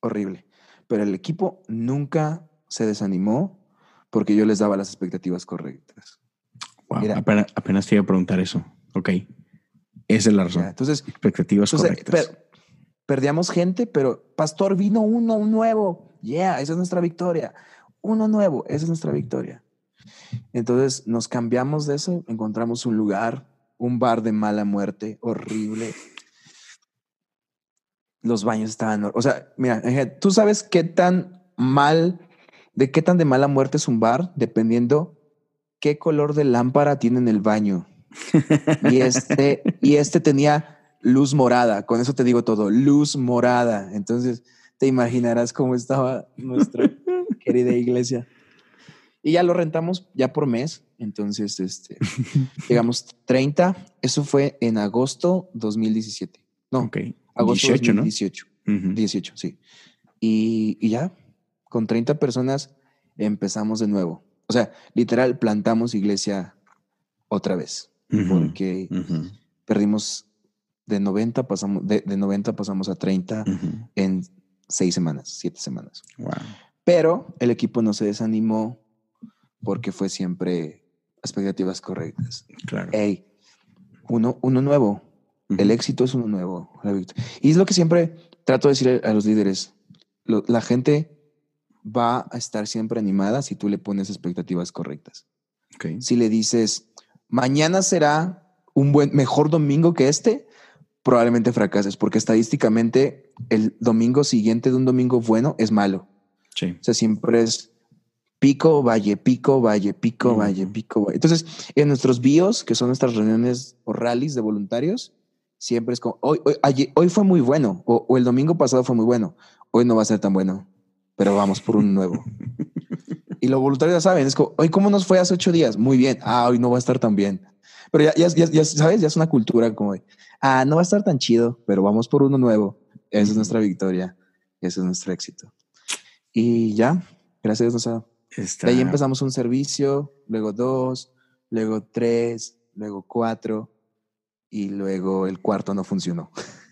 Horrible. Pero el equipo nunca se desanimó porque yo les daba las expectativas correctas. apenas, apenas te iba a preguntar eso. Ok. Esa es la razón. entonces, expectativas correctas. perdíamos gente, pero pastor vino uno nuevo. Yeah, esa es nuestra victoria. Uno nuevo, esa es nuestra victoria. Entonces nos cambiamos de eso, encontramos un lugar, un bar de mala muerte, horrible. Los baños estaban, o sea, mira, tú sabes qué tan mal, de qué tan de mala muerte es un bar, dependiendo qué color de lámpara tiene en el baño. Y este, y este tenía luz morada, con eso te digo todo, luz morada. Entonces te imaginarás cómo estaba nuestra querida iglesia. Y ya lo rentamos ya por mes. Entonces, este, llegamos 30. Eso fue en agosto 2017. No, okay. agosto 18, 2018. 18, sí. Y, y ya, con 30 personas empezamos de nuevo. O sea, literal, plantamos iglesia otra vez. Porque perdimos de 90, pasamos, de, de 90 pasamos a 30 en seis semanas, siete semanas. Wow. Pero el equipo no se desanimó porque fue siempre expectativas correctas. Claro. Hey, uno, uno nuevo. El éxito es uno nuevo. Y es lo que siempre trato de decir a los líderes. la gente va a estar siempre animada si tú le pones expectativas correctas. Okay. Si le dices, mañana será un buen, mejor domingo que este, probablemente fracases, porque estadísticamente el domingo siguiente de un domingo bueno es malo. Sí. O sea, siempre es pico, valle, pico, valle, pico, valle, pico, valle. Entonces, en nuestros bios, que son nuestras reuniones o rallies de voluntarios, siempre es como, hoy, hoy, hoy fue muy bueno, o, o, el domingo pasado fue muy bueno, hoy no va a ser tan bueno pero vamos por un nuevo. y los voluntarios ya saben, es como, hoy cómo nos fue hace ocho días, muy bien, ah, hoy no va a estar tan bien. Pero ya, ya, ya, sabes, ya es una cultura como de, ah, no va a estar tan chido, pero vamos por uno nuevo. Esa es nuestra victoria, ese es nuestro éxito. Y ya, gracias a Dios. De ahí empezamos un servicio, luego dos, luego tres, luego cuatro, y luego el cuarto no funcionó.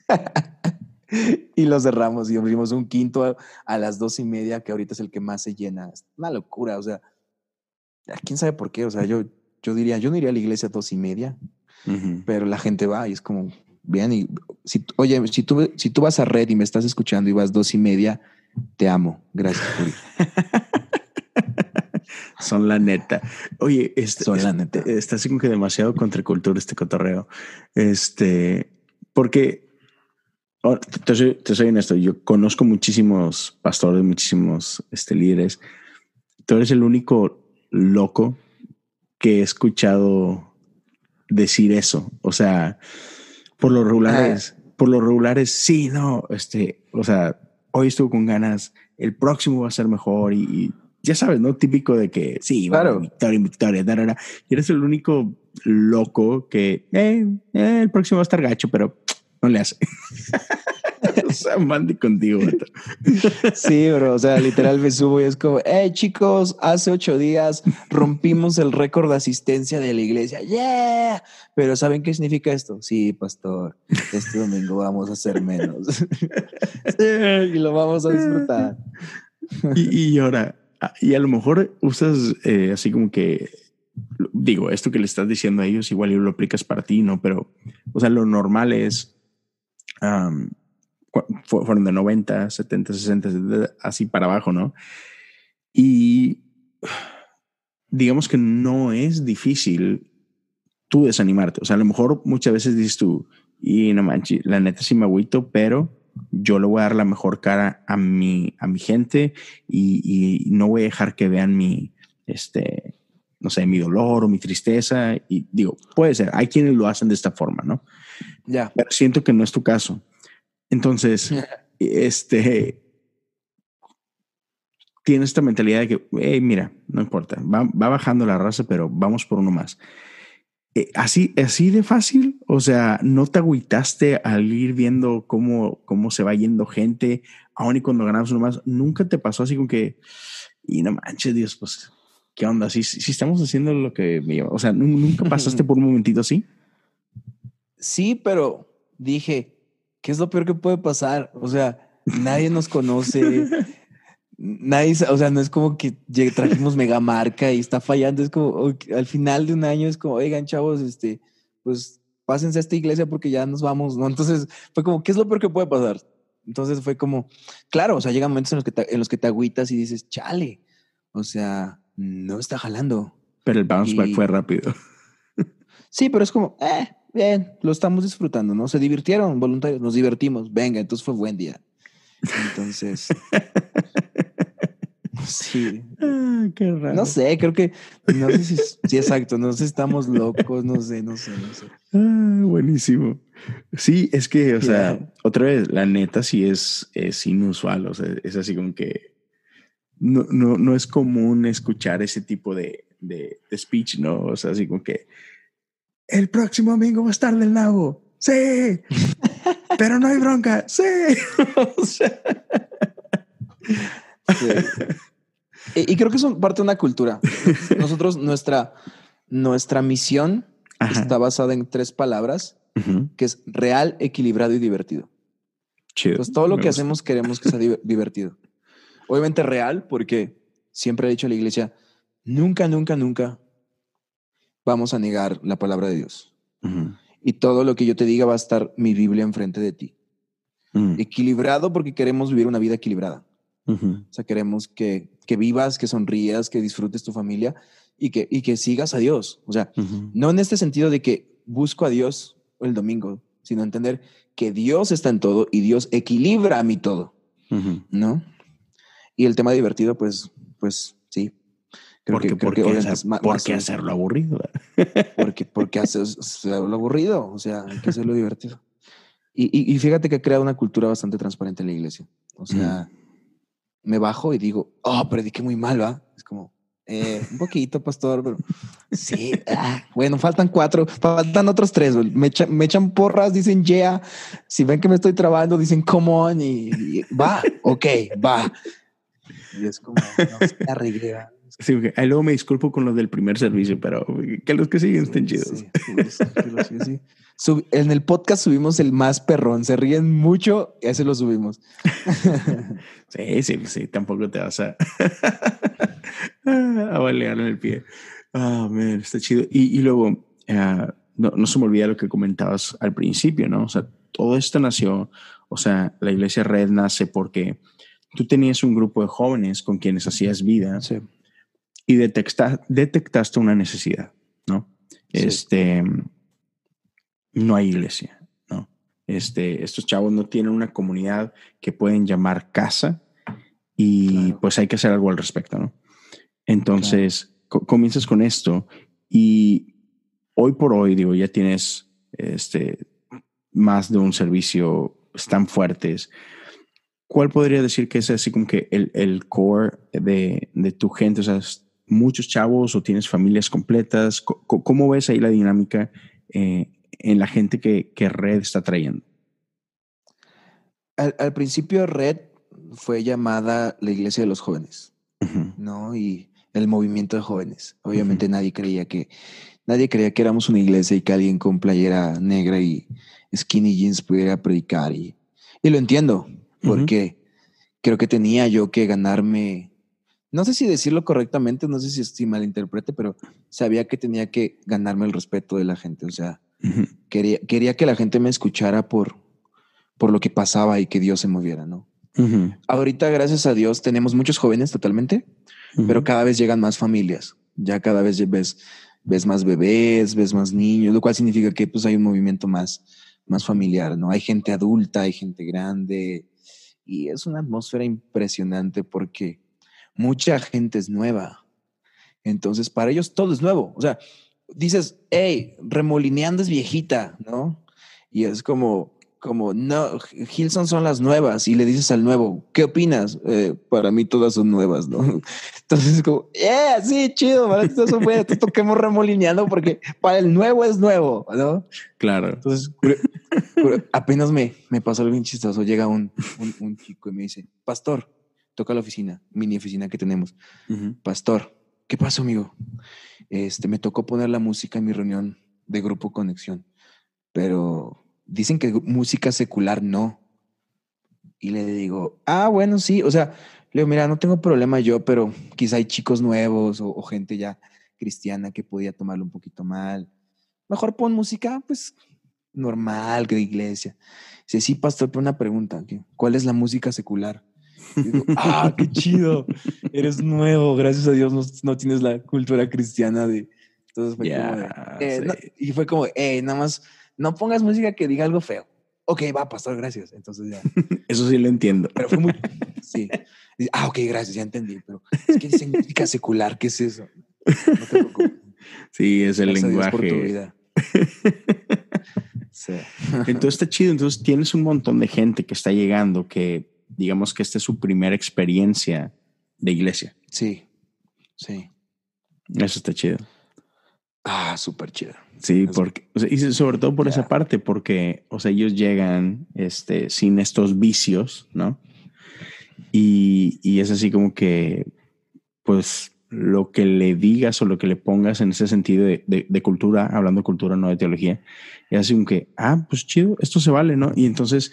y lo cerramos y abrimos un quinto a, las dos y media, que ahorita es el que más se llena. Es una locura, o sea, quién sabe por qué. O sea, yo, yo diría, yo no iría a la iglesia a dos y media, pero la gente va y es como, bien, y si, oye, si tú, si tú vas a red y me estás escuchando y vas dos y media, te amo. Gracias Son la neta. Oye, este, son la neta. Está así como que demasiado contracultura este cotorreo. Este, porque te, soy, te soy honesto, yo conozco muchísimos pastores, muchísimos este, líderes. Tú eres el único loco que he escuchado decir eso. O sea, por lo regulares, ah. por lo regulares, sí, no, este, o sea, hoy estuvo con ganas, el próximo va a ser mejor y, ya sabes, ¿no? Típico de que sí, claro. victoria, victoria, Y eres el único loco que eh, eh, el próximo va a estar gacho, pero no le hace. sea, mande contigo. sí, bro. O sea, literal me subo y es como, hey, chicos, hace ocho días rompimos el récord de asistencia de la iglesia. Yeah. Pero ¿saben qué significa esto? Sí, pastor, este domingo vamos a hacer menos. y lo vamos a disfrutar. y, ahora, y a lo mejor usas eh, así como que digo, esto que le estás diciendo a ellos, igual lo aplicas para ti, ¿no? Pero, o sea, lo normal es fueron de 90, 70, 60, así para abajo, ¿no? Y digamos que no es difícil tú desanimarte. O sea, a lo mejor muchas veces dices tú, y no manches, la neta sí me agüito, pero yo le voy a dar la mejor cara a mi, a mi gente y, y no voy a dejar que vean mi, este, no sé, mi dolor o mi tristeza. Y digo, puede ser, hay quienes lo hacen de esta forma, ¿no? Ya. Pero siento que no es tu caso. Entonces, este, tienes esta mentalidad de que, hey, mira, no importa, va, bajando la raza, pero vamos por uno más. Eh, así, así de fácil, o sea, no te agüitaste al ir viendo cómo, cómo se va yendo gente, aún y cuando ganamos uno más, nunca te pasó así como que, y no manches, Dios, pues, ¿qué onda? Si, si estamos haciendo lo que, o sea, nunca pasaste por un momentito así. Sí, pero dije, ¿qué es lo peor que puede pasar? O sea, nadie nos conoce. nadie, o sea, no es como que trajimos mega marca y está fallando. Es como al final de un año es como, oigan, chavos, este, pues pásense a esta iglesia porque ya nos vamos, ¿no? Entonces fue como, ¿qué es lo peor que puede pasar? Entonces fue como, claro, o sea, llegan momentos en los que te, en los que te agüitas y dices, chale, o sea, no está jalando. Pero el bounce back fue rápido. Sí, pero es como, eh, bien, lo estamos disfrutando, ¿no? Se divirtieron voluntarios, nos divertimos, venga, entonces fue buen día. Entonces, sí. Ah, qué raro. No sé, creo que, no sé si, sí, exacto, no sé si estamos locos, no sé, no sé, no sé. Ah, buenísimo. Sí, es que, o sea, otra vez, la neta sí es, es inusual, o sea, es así como que no, no, no es común escuchar ese tipo de, de, de speech, ¿no? O sea, así como que el próximo domingo va a estar del nabo. Sí, pero no hay bronca. Sí. o sea. Sí. Y, y creo que es un- parte de una cultura. Nosotros, nuestra, nuestra misión Ajá. está basada en tres palabras, que es real, equilibrado y divertido. Chido. Entonces, todo lo que hacemos queremos que sea div- divertido. Obviamente real, porque siempre ha dicho la iglesia, nunca, nunca, nunca vamos a negar la palabra de Dios. Y todo lo que yo te diga va a estar mi Biblia enfrente de ti. Equilibrado porque queremos vivir una vida equilibrada. Ujú. O sea, queremos que, que vivas, que sonrías, que disfrutes tu familia y que, y que sigas a Dios. O sea, no en este sentido de que busco a Dios el domingo, sino entender que Dios está en todo y Dios equilibra a mí todo. ¿no? Y el tema divertido, pues, pues sí. Creo Porque, que, creo ¿por que hacer- más qué un- hacerlo aburrido? Porque, porque hacerlo aburrido, o sea, hay que hacerlo divertido. Y, y, y fíjate que ha creado una cultura bastante transparente en la iglesia. O sea, me bajo y digo, oh, prediqué muy mal, ¿va? Es como, eh, un poquito, pastor, pero sí. ah, bueno, faltan cuatro, faltan otros tres. Me, echa- me echan porras, dicen yeah. Si ven que me estoy trabando, dicen come on y, y va, ok, va. Y es como, no, se la. Sí, ahí luego me disculpo con los del primer servicio, pero que los que siguen estén chidos. Sí, sí, sí. Sub- en el podcast subimos el más perrón. Se ríen mucho, ese lo subimos. Sí, sí, sí, tampoco te vas a, a balear en el pie. Ah, man, está chido. Y, y luego, ah, no, no se me olvida lo que comentabas al principio, ¿no? O sea, todo esto nació, o sea, la iglesia Red nace porque tú tenías un grupo de jóvenes con quienes hacías vida Sí. Y detecta- detectaste una necesidad, ¿no? Sí. Este, no hay iglesia, ¿no? Este, estos chavos no tienen una comunidad que pueden llamar casa y Claro. pues hay que hacer algo al respecto, ¿no? Entonces, co- comienzas con esto y hoy por hoy, digo, ya tienes este, más de un servicio, están fuertes. ¿Cuál podría decir que es así como que el, el core de, de tu gente? O sea, ¿es muchos chavos o tienes familias completas? Co- co- ¿Cómo ves ahí la dinámica eh, en la gente que, que Red está trayendo? Al, al principio, Red fue llamada la Iglesia de los Jóvenes, ¿no? Y el movimiento de jóvenes. Obviamente nadie creía que nadie creía que éramos una iglesia y que alguien con playera negra y skinny jeans pudiera predicar. Y, y lo entiendo, porque creo que tenía yo que ganarme, no sé si decirlo correctamente, no sé si, si malinterprete, pero sabía que tenía que ganarme el respeto de la gente. O sea, ujú, quería, quería que la gente me escuchara por, por lo que pasaba y que Dios se moviera, ¿no? ujú, Ahorita, gracias a Dios, tenemos muchos jóvenes totalmente, ujú. pero cada vez llegan más familias. Ya cada vez ves, ves más bebés, ves más niños, lo cual significa que pues hay un movimiento más, más familiar, ¿no? Hay gente adulta, hay gente grande y es una atmósfera impresionante porque mucha gente es nueva. Entonces, para ellos todo es nuevo. O sea, dices, hey, remolineando es viejita, ¿no? Y es como, como, no, Hilson son las nuevas. Y le dices al nuevo, ¿qué opinas? "Eh, para mí todas son nuevas, ¿no? Entonces es como, yeah, sí, chido, para ti todas son buenas, te toquemos remolineando porque para el nuevo es nuevo, ¿no? Claro. Entonces, apenas me, me pasó algo bien chistoso. Llega un, un, un chico y me dice, Pastor, toca la oficina, mini oficina que tenemos. Pastor, ¿qué pasó, amigo? Este, me tocó poner la música en mi reunión de grupo Conexión, pero dicen que música secular no. Y le digo, ah, bueno, sí. O sea, le digo, mira, no tengo problema yo, pero quizá hay chicos nuevos o, o gente ya cristiana que podía tomarlo un poquito mal. Mejor pon música, pues, normal, que de iglesia. Dice, sí, pastor, pero una pregunta, ¿cuál es la música secular? Digo, ah, qué chido, eres nuevo, gracias a Dios no, no tienes la cultura cristiana de... Entonces fue como de, eh, y fue como, eh, nada más, no pongas música que diga algo feo. Ok, va, pastor, gracias. Entonces ya. Eso sí lo entiendo. Pero fue muy, sí. Ah, ok, gracias, ya entendí. Pero es que música secular, ¿qué es eso? No te preocupes. Sí, es el lenguaje. Por tu vida. sí. Entonces está chido. Entonces tienes un montón de gente que está llegando que digamos que esta es su primera experiencia de iglesia. Sí, sí. Eso está chido. Ah, súper chido. Sí, porque, y sobre todo por esa parte, porque, o sea, ellos llegan este, sin estos vicios, ¿no? Y, y es así como que, pues, lo que le digas o lo que le pongas en ese sentido de, de, cultura, hablando de cultura, no de teología, y así como que, ah, pues chido, esto se vale, ¿no? Y entonces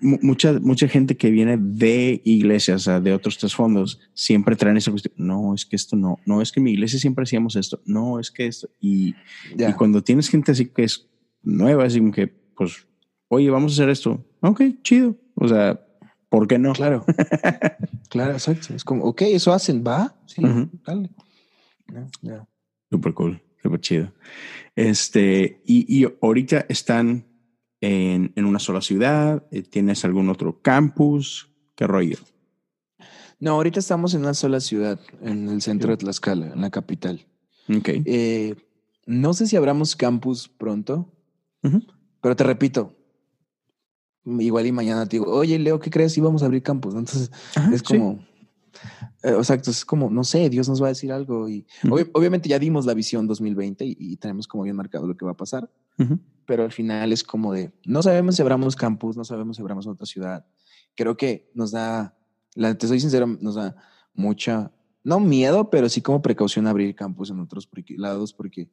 mucha, mucha gente que viene de iglesias, o sea, de otros tres fondos, siempre traen esa cuestión, no, es que esto no, no, es que mi iglesia siempre hacíamos esto, no, es que esto, y, y cuando tienes gente así que es nueva, así como que, pues, oye, vamos a hacer esto, ok, chido, o sea, ¿Por qué no? Claro. claro, exacto. Es como, ok, eso hacen, va. Sí, dale. Súper cool, súper chido. Este, y, ahorita están en, una sola ciudad. Eh, ¿Tienes algún otro campus? ¿Qué rollo? No, ahorita estamos en una sola ciudad, en el centro de Tlaxcala, en la capital. Ok. Eh, no sé si abramos campus pronto, pero te repito, igual y mañana te digo, oye, Leo, ¿qué crees? Y vamos a abrir campus. Entonces es como, eh, exacto, es como, no sé, Dios nos va a decir algo. Y obviamente ya dimos la visión 2020 y, tenemos como bien marcado lo que va a pasar, pero al final es como de, no sabemos si abramos campus, no sabemos si abramos otra ciudad. Creo que nos da, la, te soy sincero, nos da mucha, no miedo, pero sí como precaución abrir campus en otros lados porque,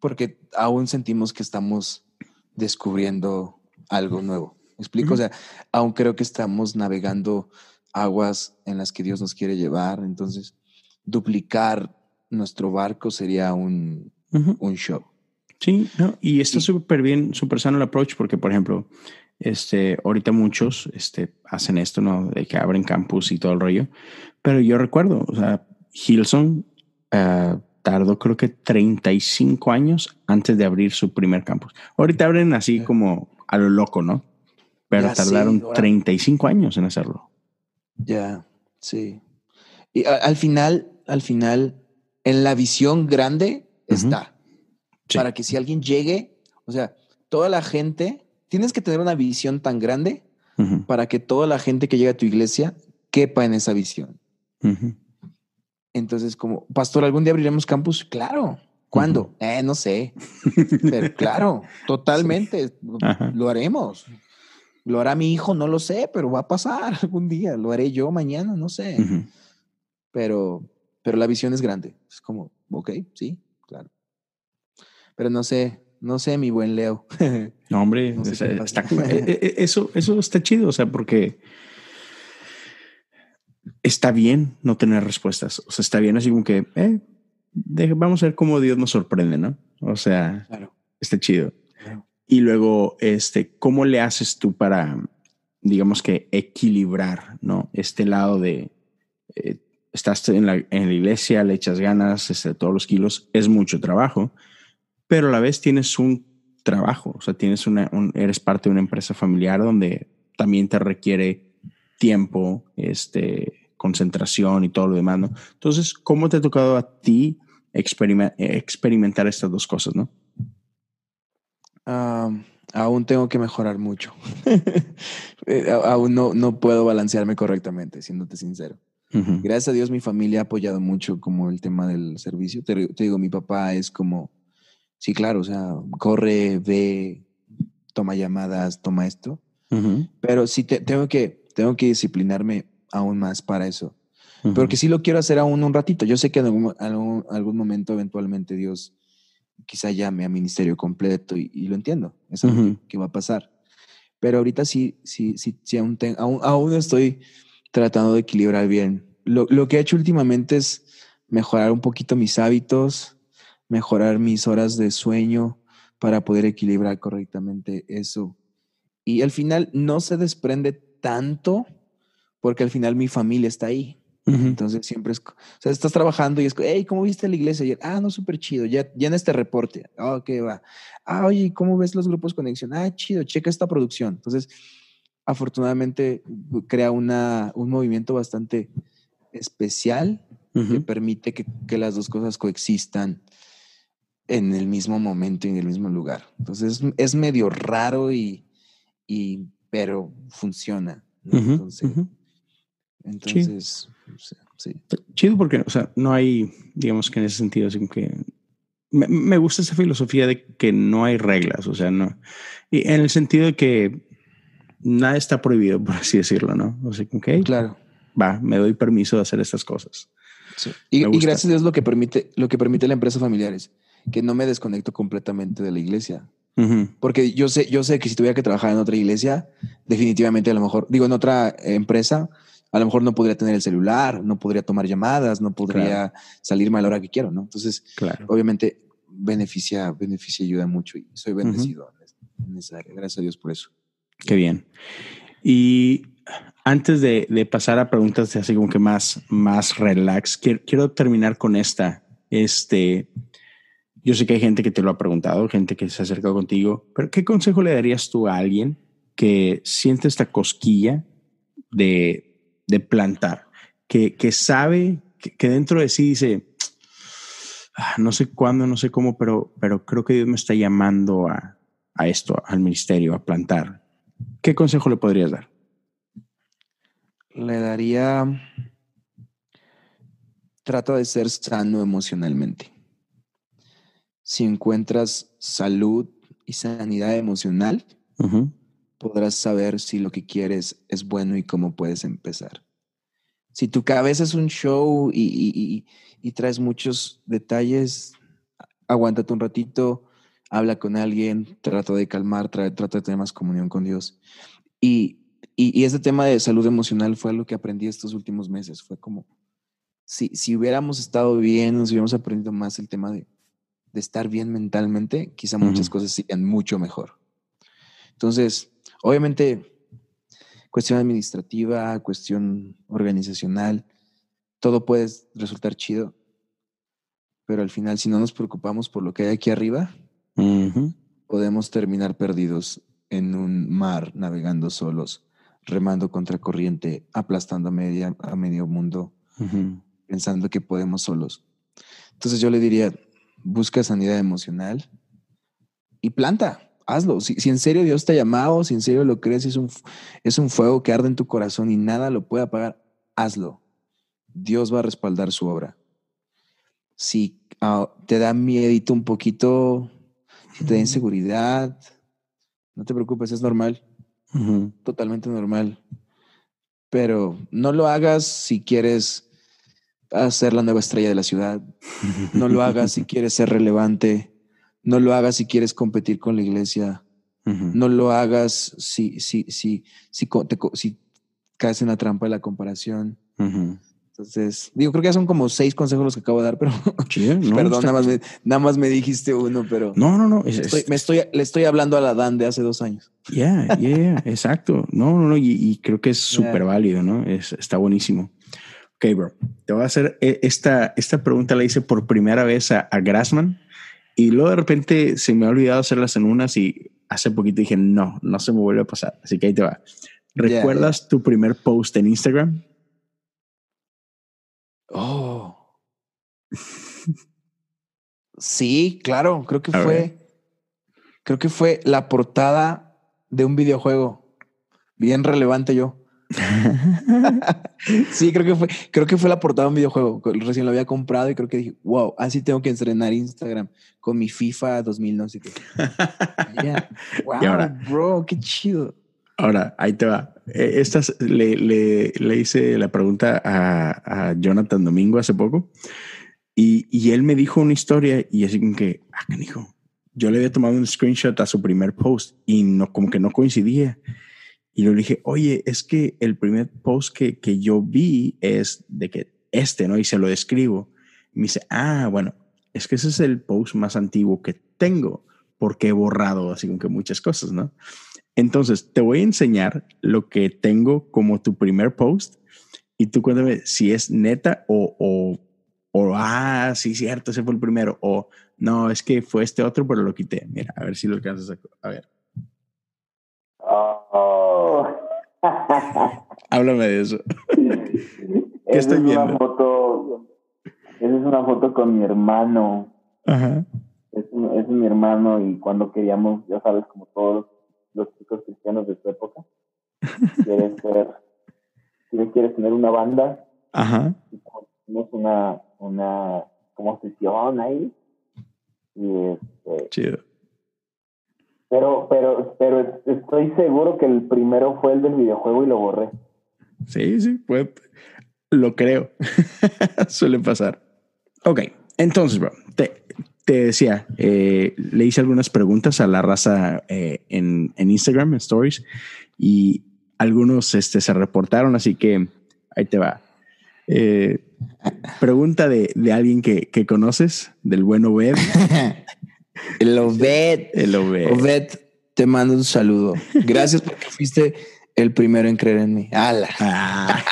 porque aún sentimos que estamos descubriendo algo nuevo. ¿Me explico? O sea, aún creo que estamos navegando aguas en las que Dios nos quiere llevar. Entonces, duplicar nuestro barco sería un, un show. Sí, no, y está súper bien, súper sano el approach, porque, por ejemplo, este, ahorita muchos este, hacen esto, ¿no? De que abren campus y todo el rollo. Pero yo recuerdo, o sea, Hilson uh, tardó creo que 35 años antes de abrir su primer campus. Ahorita abren así como a lo loco, ¿no? Pero tardaron 35 años en hacerlo. Ya, sí. Y al final, al final, en la visión grande está. Para que si alguien llegue, o sea, toda la gente, tienes que tener una visión tan grande para que toda la gente que llega a tu iglesia quepa en esa visión. Entonces, como, pastor, ¿algún día abriremos campus? Claro. ¿Cuándo? eh, no sé. Pero claro, totalmente. Lo haremos. Lo hará mi hijo, no lo sé, pero va a pasar algún día. Lo haré yo mañana, no sé. Pero, pero la visión es grande. Es como, ok, sí, claro. Pero no sé, no sé, mi buen Leo. no, hombre, eh, eh, eso, eso está chido, o sea, porque está bien no tener respuestas. O sea, está bien así como que, eh, vamos a ver cómo Dios nos sorprende, ¿no? O sea, está chido. Y luego, este, ¿cómo le haces tú para, digamos que, equilibrar, ¿no? Este lado de, eh, estás en la, en la, iglesia, le echas ganas, este, todos los kilos, es mucho trabajo, pero a la vez tienes un trabajo, o sea, tienes una, eres parte de una empresa familiar donde también te requiere tiempo, este, concentración y todo lo demás, ¿no? Entonces, ¿cómo te ha tocado a ti experimentar estas dos cosas, no? aún tengo que mejorar mucho. Eh, aún no, no puedo balancearme correctamente, siéndote sincero. Gracias a Dios mi familia ha apoyado mucho como el tema del servicio. Te, digo, mi papá es como, sí, claro, o sea, corre, ve, toma llamadas, toma esto. Pero sí te, tengo, que, tengo que disciplinarme aún más para eso. Porque sí lo quiero hacer aún un ratito. Yo sé que en algún, algún, momento eventualmente Dios quizá llame a ministerio completo y, lo entiendo. Es algo que, va a pasar. Pero ahorita sí, sí, sí, sí aún, aún, aún, estoy tratando de equilibrar bien. Lo, lo, que he hecho últimamente es mejorar un poquito mis hábitos, mejorar mis horas de sueño, para poder equilibrar correctamente eso. Y al final no se desprende tanto porque al final mi familia está ahí. Entonces siempre es, o sea, estás trabajando y es, hey, ¿cómo viste la iglesia ayer? Ah, no, súper chido, ya, ya en este reporte. Ah, ok, va. Ah, oye, ¿cómo ves los grupos conexión? Ah, chido, checa esta producción. Entonces, afortunadamente crea una, un movimiento bastante especial que permite que, que, las dos cosas coexistan en el mismo momento y en el mismo lugar. Entonces, es medio raro y, y pero funciona. Entonces, entonces sí. Chido porque, o sea, no hay, digamos que en ese sentido, así que me, gusta esa filosofía de que no hay reglas, o sea, no. Y en el sentido de que nada está prohibido, por así decirlo, ¿no? O sea, ok. Claro. Va, me doy permiso de hacer estas cosas. Sí. Y, gracias a Dios lo que permite, lo que permite la empresa familiares, que no me desconecto completamente de la iglesia. Porque yo sé, yo sé que si tuviera que trabajar en otra iglesia, definitivamente a lo mejor, digo, en otra empresa, a lo mejor no podría tener el celular, no podría tomar llamadas, no podría salirme a la hora que quiero, ¿no? Entonces, claro. obviamente, beneficia, beneficia y ayuda mucho y soy bendecido en esa área. Gracias a Dios por eso. Qué bien. Y antes de, de, pasar a preguntas así como que más, más relax, quiero, quiero terminar con esta. Este, yo sé que hay gente que te lo ha preguntado, gente que se ha acercado contigo, pero ¿qué consejo le darías tú a alguien que siente esta cosquilla de, de plantar, que, que sabe, que, dentro de sí dice, ah, no sé cuándo, no sé cómo, pero, pero creo que Dios me está llamando a, a esto, al ministerio, a plantar? ¿Qué consejo le podrías dar? Le daría, trata de ser sano emocionalmente si encuentras salud y sanidad emocional, podrás saber si lo que quieres es bueno y cómo puedes empezar. Si tu cabeza es un show y, traes muchos detalles, aguántate un ratito, habla con alguien, trata de calmar, trata de tener más comunión con Dios. Y, y, este tema de salud emocional fue lo que aprendí estos últimos meses. Fue como, si, si hubiéramos estado bien, nos hubiéramos aprendido más el tema de de estar bien mentalmente, quizá muchas cosas serían mucho mejor. Entonces, obviamente, cuestión administrativa, cuestión organizacional, todo puede resultar chido, pero al final, si no nos preocupamos por lo que hay aquí arriba, podemos terminar perdidos en un mar, navegando solos, remando contra corriente, aplastando a, media, a medio mundo, pensando que podemos solos. Entonces yo le diría, busca sanidad emocional y planta, hazlo. Si, en serio Dios te ha llamado, si en serio lo crees, es un, es un fuego que arde en tu corazón y nada lo puede apagar, hazlo. Dios va a respaldar su obra. Si ah, te da miedo un poquito, si te da inseguridad, no te preocupes, es normal. Totalmente normal. Pero no lo hagas si quieres a ser la nueva estrella de la ciudad. No lo hagas si quieres ser relevante. No lo hagas si quieres competir con la iglesia. No lo hagas si, si, si, si, si caes en la trampa de la comparación. Entonces, digo, creo que ya son como seis consejos los que acabo de dar, pero perdón, nada más, me, nada más me dijiste uno, pero no, no, no. me estoy, le estoy hablando a la Dan de hace dos años. Ya, yeah, exacto. No, no, no, y, creo que es súper válido, ¿no? Es, está buenísimo. Ok, bro. Te voy a hacer eh, esta, esta pregunta, la hice por primera vez a, Grassman y luego de repente se me ha olvidado hacerlas en unas y hace poquito dije, no, no se me vuelve a pasar. Así que ahí te va. ¿Recuerdas tu primer post en Instagram? Oh. sí, claro. Creo que fue. Creo que fue la portada de un videojuego. Bien relevante yo. sí, creo que fue, creo que fue la portada de un videojuego. Recién lo había comprado y creo que dije, wow, así tengo que estrenar Instagram con mi FIFA 2000, no sé qué. Wow, bro, qué chido. Ahora, ahí te va. E, Estas le, le, le hice la pregunta a, a, Jonathan Domingo hace poco y, y, él me dijo una historia y así como que, ah, dijo, yo le había tomado un screenshot a su primer post y no, como que no coincidía. Y le dije, oye, es que el primer post que, que yo vi es de que este, ¿no? Y se lo describo. Y me dice, ah, bueno, es que ese es el post más antiguo que tengo, porque he borrado así como que muchas cosas, ¿no? Entonces, te voy a enseñar lo que tengo como tu primer post y tú cuéntame si es neta o, o, o, ah, sí, cierto, ese fue el primero, o no, es que fue este otro, pero lo quité. Mira, a ver si lo alcanzas a, a ver. Oh. Háblame de eso. ¿Qué estoy es viendo? Una foto, esa es una foto con mi hermano. Ajá. Es, es, mi hermano y cuando queríamos, ya sabes, como todos los chicos cristianos de su época, quieres ser, quieres tener una banda, Ajá. tenemos una, una como sesión ahí. Y este, Chido. Pero, pero, pero estoy seguro que el primero fue el del videojuego y lo borré. Sí, sí, pues lo creo. Suele pasar. Ok, entonces, bro, te, te decía, eh, le hice algunas preguntas a la raza eh, en, en, Instagram, en Stories, y algunos este, se reportaron, así que ahí te va. Eh, pregunta de, de alguien que, que, conoces, del buen Obed. El Obed. El Obed. Obed, te mando un saludo. Gracias porque fuiste el primero en creer en mí. ¡Hala! Ah.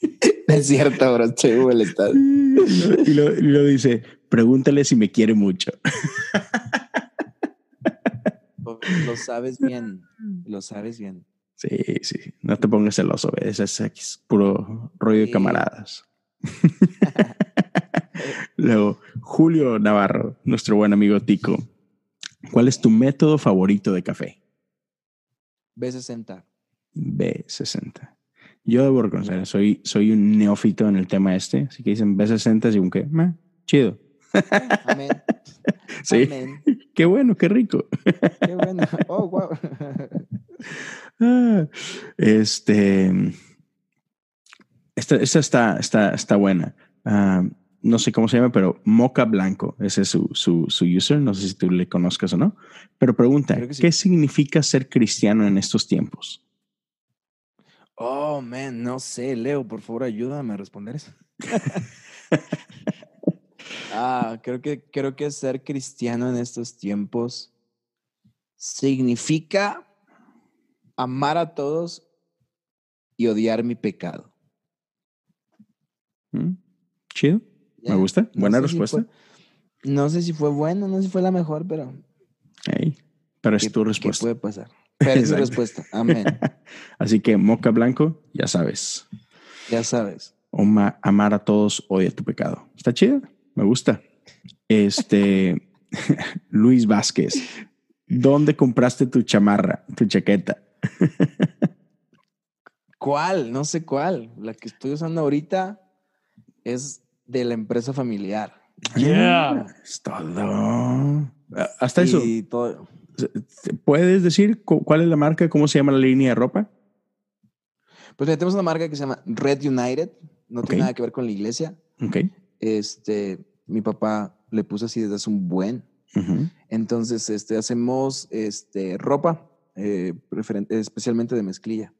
es cierto, bro. Estoy estás. Y lo, y lo dice, pregúntale si me quiere mucho. Lo sabes bien. Lo sabes bien. Sí, sí. No te pongas celoso, ¿ves? Es, es puro rollo de camaradas. Luego, Julio Navarro, nuestro buen amigo Tico. ¿Cuál es tu método favorito de café? B60. B60. Yo debo reconocer, soy, soy un neófito en el tema este, así que dicen B60 y un qué, chido. Amén. Sí. Qué bueno, qué rico. Qué bueno. Oh, wow. Ah, este. Esta, esta está, está, está buena. Uh, no sé cómo se llama, pero Moca Blanco, ese es su, su, su, user, no sé si tú le conozcas o no, pero pregunta, ¿qué significa ser cristiano en estos tiempos? Oh, man, no sé, Leo, por favor, ayúdame a responder eso. ah, creo que, creo que ser cristiano en estos tiempos significa amar a todos y odiar mi pecado. Mm, chido. Me gusta. Buena respuesta. no sé si fue bueno, no sé si fue la mejor, pero. pero es tu respuesta. ¿Qué puede pasar? Pero es tu respuesta. Amén. Así que Moca Blanco, ya sabes. Ya sabes. amar a todos, odia tu pecado. Está chido. Me gusta. Este. Luis Vázquez. ¿Dónde compraste tu chamarra, tu chaqueta? ¿Cuál? No sé cuál. La que estoy usando ahorita es de la empresa familiar. Yeah. Es todo. Hasta eso. Todo. ¿Puedes decir cuál es la marca? ¿Cómo se llama la línea de ropa? Pues tenemos una marca que se llama Red United. No tiene nada que ver con la iglesia. Ok. Este, mi papá le puso así desde hace un buen. Entonces, este, hacemos este, ropa, eh, especialmente de mezclilla.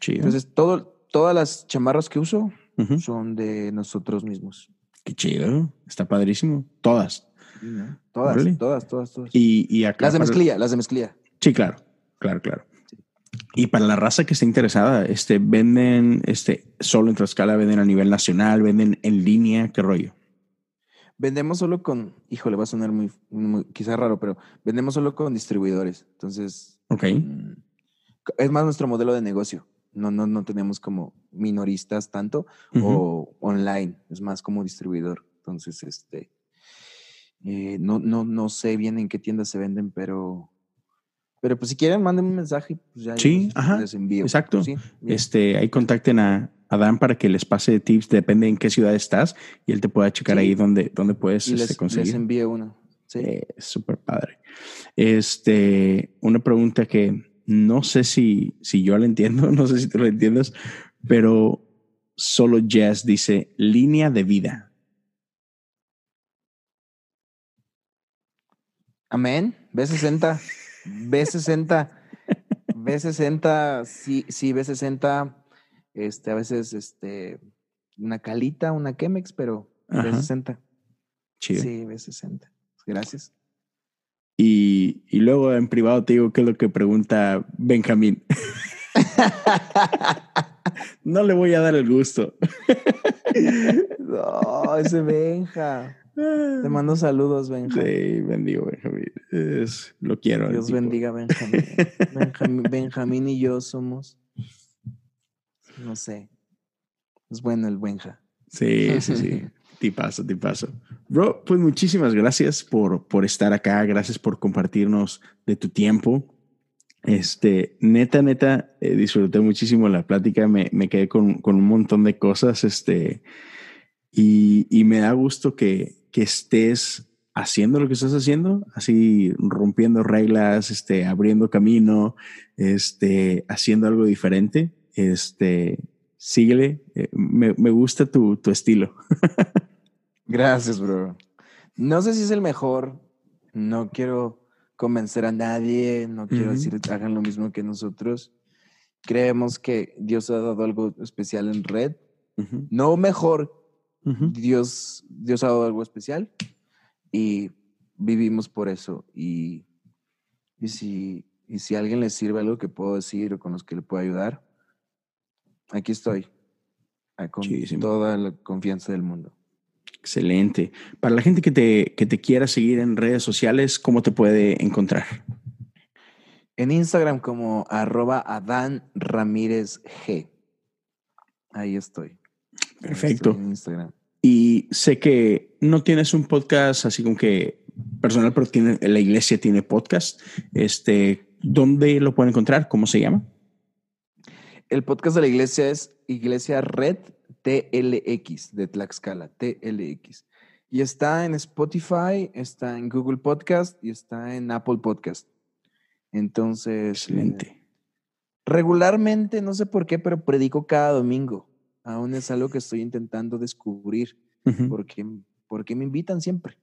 Chido. Entonces, todo, todas las chamarras que uso son de nosotros mismos. Qué chido, está padrísimo. Todas. Todas, todas, todas, todas. Y, acá las de mezclilla, las de mezclilla. Sí, claro, claro, claro. Y para la raza que esté interesada, este, venden este, solo en Tlaxcala, venden a nivel nacional, venden en línea, ¿qué rollo? Vendemos solo con, híjole, va a sonar muy, muy quizás raro, pero vendemos solo con distribuidores. Entonces, ok. Mm, es más nuestro modelo de negocio no, no, no tenemos como minoristas tanto o online, es más como distribuidor. Entonces, este, eh, no, no, no sé bien en qué tiendas se venden, pero, pero pues si quieren, manden un mensaje. Pues ya sí, ajá, les envío. Exacto. este, ahí contacten a Adán para que les pase tips, depende en qué ciudad estás y él te pueda checar ahí donde, donde puedes este, les, conseguir. Les envío uno. Sí. Eh, Súper padre. Este, una pregunta que no sé si, si yo lo entiendo, no sé si tú lo entiendes, pero solo Jazz dice línea de vida. Amén. B60. B60. B60. Sí, sí, B60. Este, a veces, este, una calita, una Chemex, pero B60. Chido. Sí, B60. Gracias. Y, y luego en privado te digo qué es lo que pregunta Benjamín. no le voy a dar el gusto. no, ese Benja. Te mando saludos, Benja. Sí, bendigo, Benjamín. lo quiero. Dios bendiga, Benjamín. Benjamín. Benjamín y yo somos, no sé, es bueno el Benja. Sí, sí, sí. Tipazo, tipazo. Bro, pues muchísimas gracias por, por estar acá. Gracias por compartirnos de tu tiempo. Este, neta, neta, eh, disfruté muchísimo la plática. Me, me quedé con, con, un montón de cosas. Este, y, y me da gusto que, que, estés haciendo lo que estás haciendo, así rompiendo reglas, este, abriendo camino, este, haciendo algo diferente. Este, síguele. Eh, me, me, gusta tu, tu estilo. Gracias, bro. No sé si es el mejor. No quiero convencer a nadie. No quiero decir hagan lo mismo que nosotros. Creemos que Dios ha dado algo especial en red. No mejor. Dios, Dios ha dado algo especial. Y vivimos por eso. Y, y, si, y si a alguien le sirve algo que puedo decir o con los que le puedo ayudar, aquí estoy. Con toda la confianza del mundo. Excelente. Para la gente que te, que te quiera seguir en redes sociales, ¿cómo te puede encontrar? En Instagram como arroba Adán Ramírez G. Ahí estoy. Perfecto. en Instagram. Y sé que no tienes un podcast así como que personal, pero tiene, la iglesia tiene podcast. Este, ¿Dónde lo pueden encontrar? ¿Cómo se llama? El podcast de la iglesia es Iglesia Red TLX de Tlaxcala, TLX. Y está en Spotify, está en Google Podcast y está en Apple Podcast. Entonces, Excelente. Eh, regularmente, no sé por qué, pero predico cada domingo. Aún es algo que estoy intentando descubrir porque, porque me invitan siempre.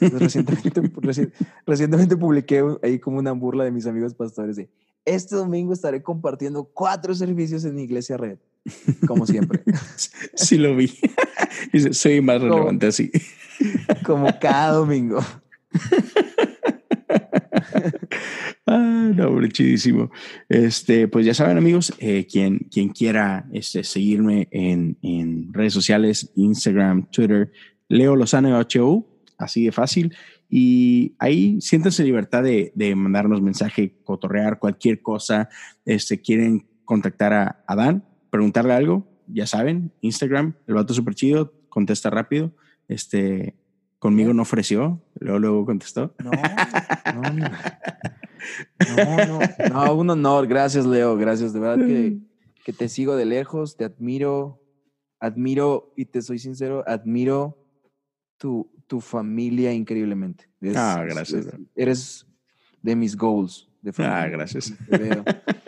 recientemente, recientemente publiqué ahí como una burla de mis amigos pastores de este domingo estaré compartiendo cuatro servicios en Iglesia Red, como siempre. sí lo vi. Soy más relevante así. Como cada domingo. ah, no, chidísimo. Este, pues ya saben, amigos, eh, quien, quien quiera este, seguirme en, en redes sociales, Instagram, Twitter, Leo Lozano HU, así de fácil. Y ahí siéntanse libertad de, de, mandarnos mensaje, cotorrear, cualquier cosa. Este, quieren contactar a Adán, preguntarle algo, ya saben, Instagram, el vato súper chido, contesta rápido. Este, conmigo no ofreció, luego, luego contestó. No, no, no. No, no, un honor, gracias Leo, gracias, de verdad que, que te sigo de lejos, te admiro, admiro, y te soy sincero, admiro tu, tu familia increíblemente. ah, gracias. eres de mis goals. De ah, gracias.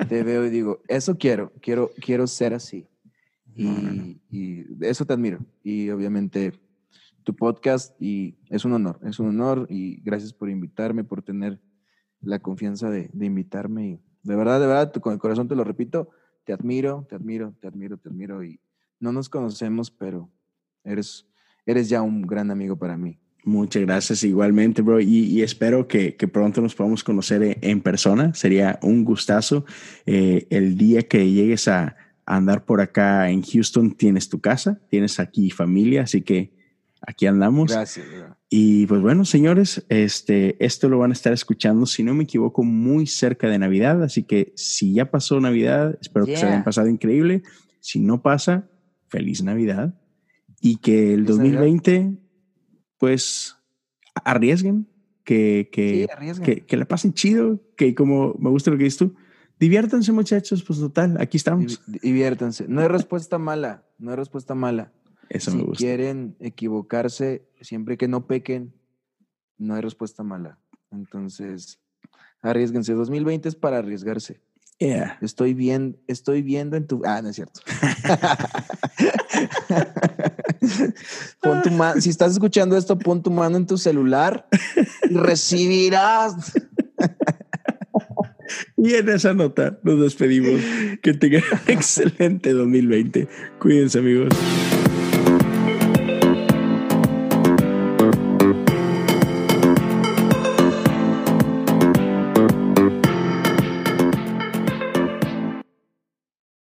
Te veo, y digo, eso quiero, quiero, quiero ser así. Y, y, eso te admiro. Y obviamente tu podcast, y es un honor, es un honor. Y gracias por invitarme, por tener la confianza de, de invitarme. Y de verdad, de verdad, con el corazón te lo repito, te admiro, te admiro, te admiro, te admiro. Y no nos conocemos, pero eres eres ya un gran amigo para mí. Muchas gracias igualmente, bro. Y, espero que, pronto nos podamos conocer en persona. Sería un gustazo. Eh, el día que llegues a, andar por acá en Houston, tienes tu casa, tienes aquí familia, así que aquí andamos. Gracias. Y pues bueno, señores, este, esto lo van a estar escuchando, si no me equivoco, muy cerca de Navidad. Así que si ya pasó Navidad, espero que se hayan pasado increíble. Si no pasa, feliz Navidad y que el 2020, pues, arriesguen, que, que, que, que, la pasen chido, que como me gusta lo que dices tú, diviértanse muchachos, pues total, aquí estamos. Diviértanse. No hay respuesta mala, no hay respuesta mala. Eso si me gusta. quieren equivocarse, siempre que no pequen, no hay respuesta mala. Entonces, arriesguense. 2020 es para arriesgarse. Estoy, bien, estoy viendo en tu... Ah, no es cierto. pon tu si estás escuchando esto, pon tu mano en tu celular y recibirás. Y en esa nota nos despedimos. Que tengan un excelente 2020. Cuídense, amigos.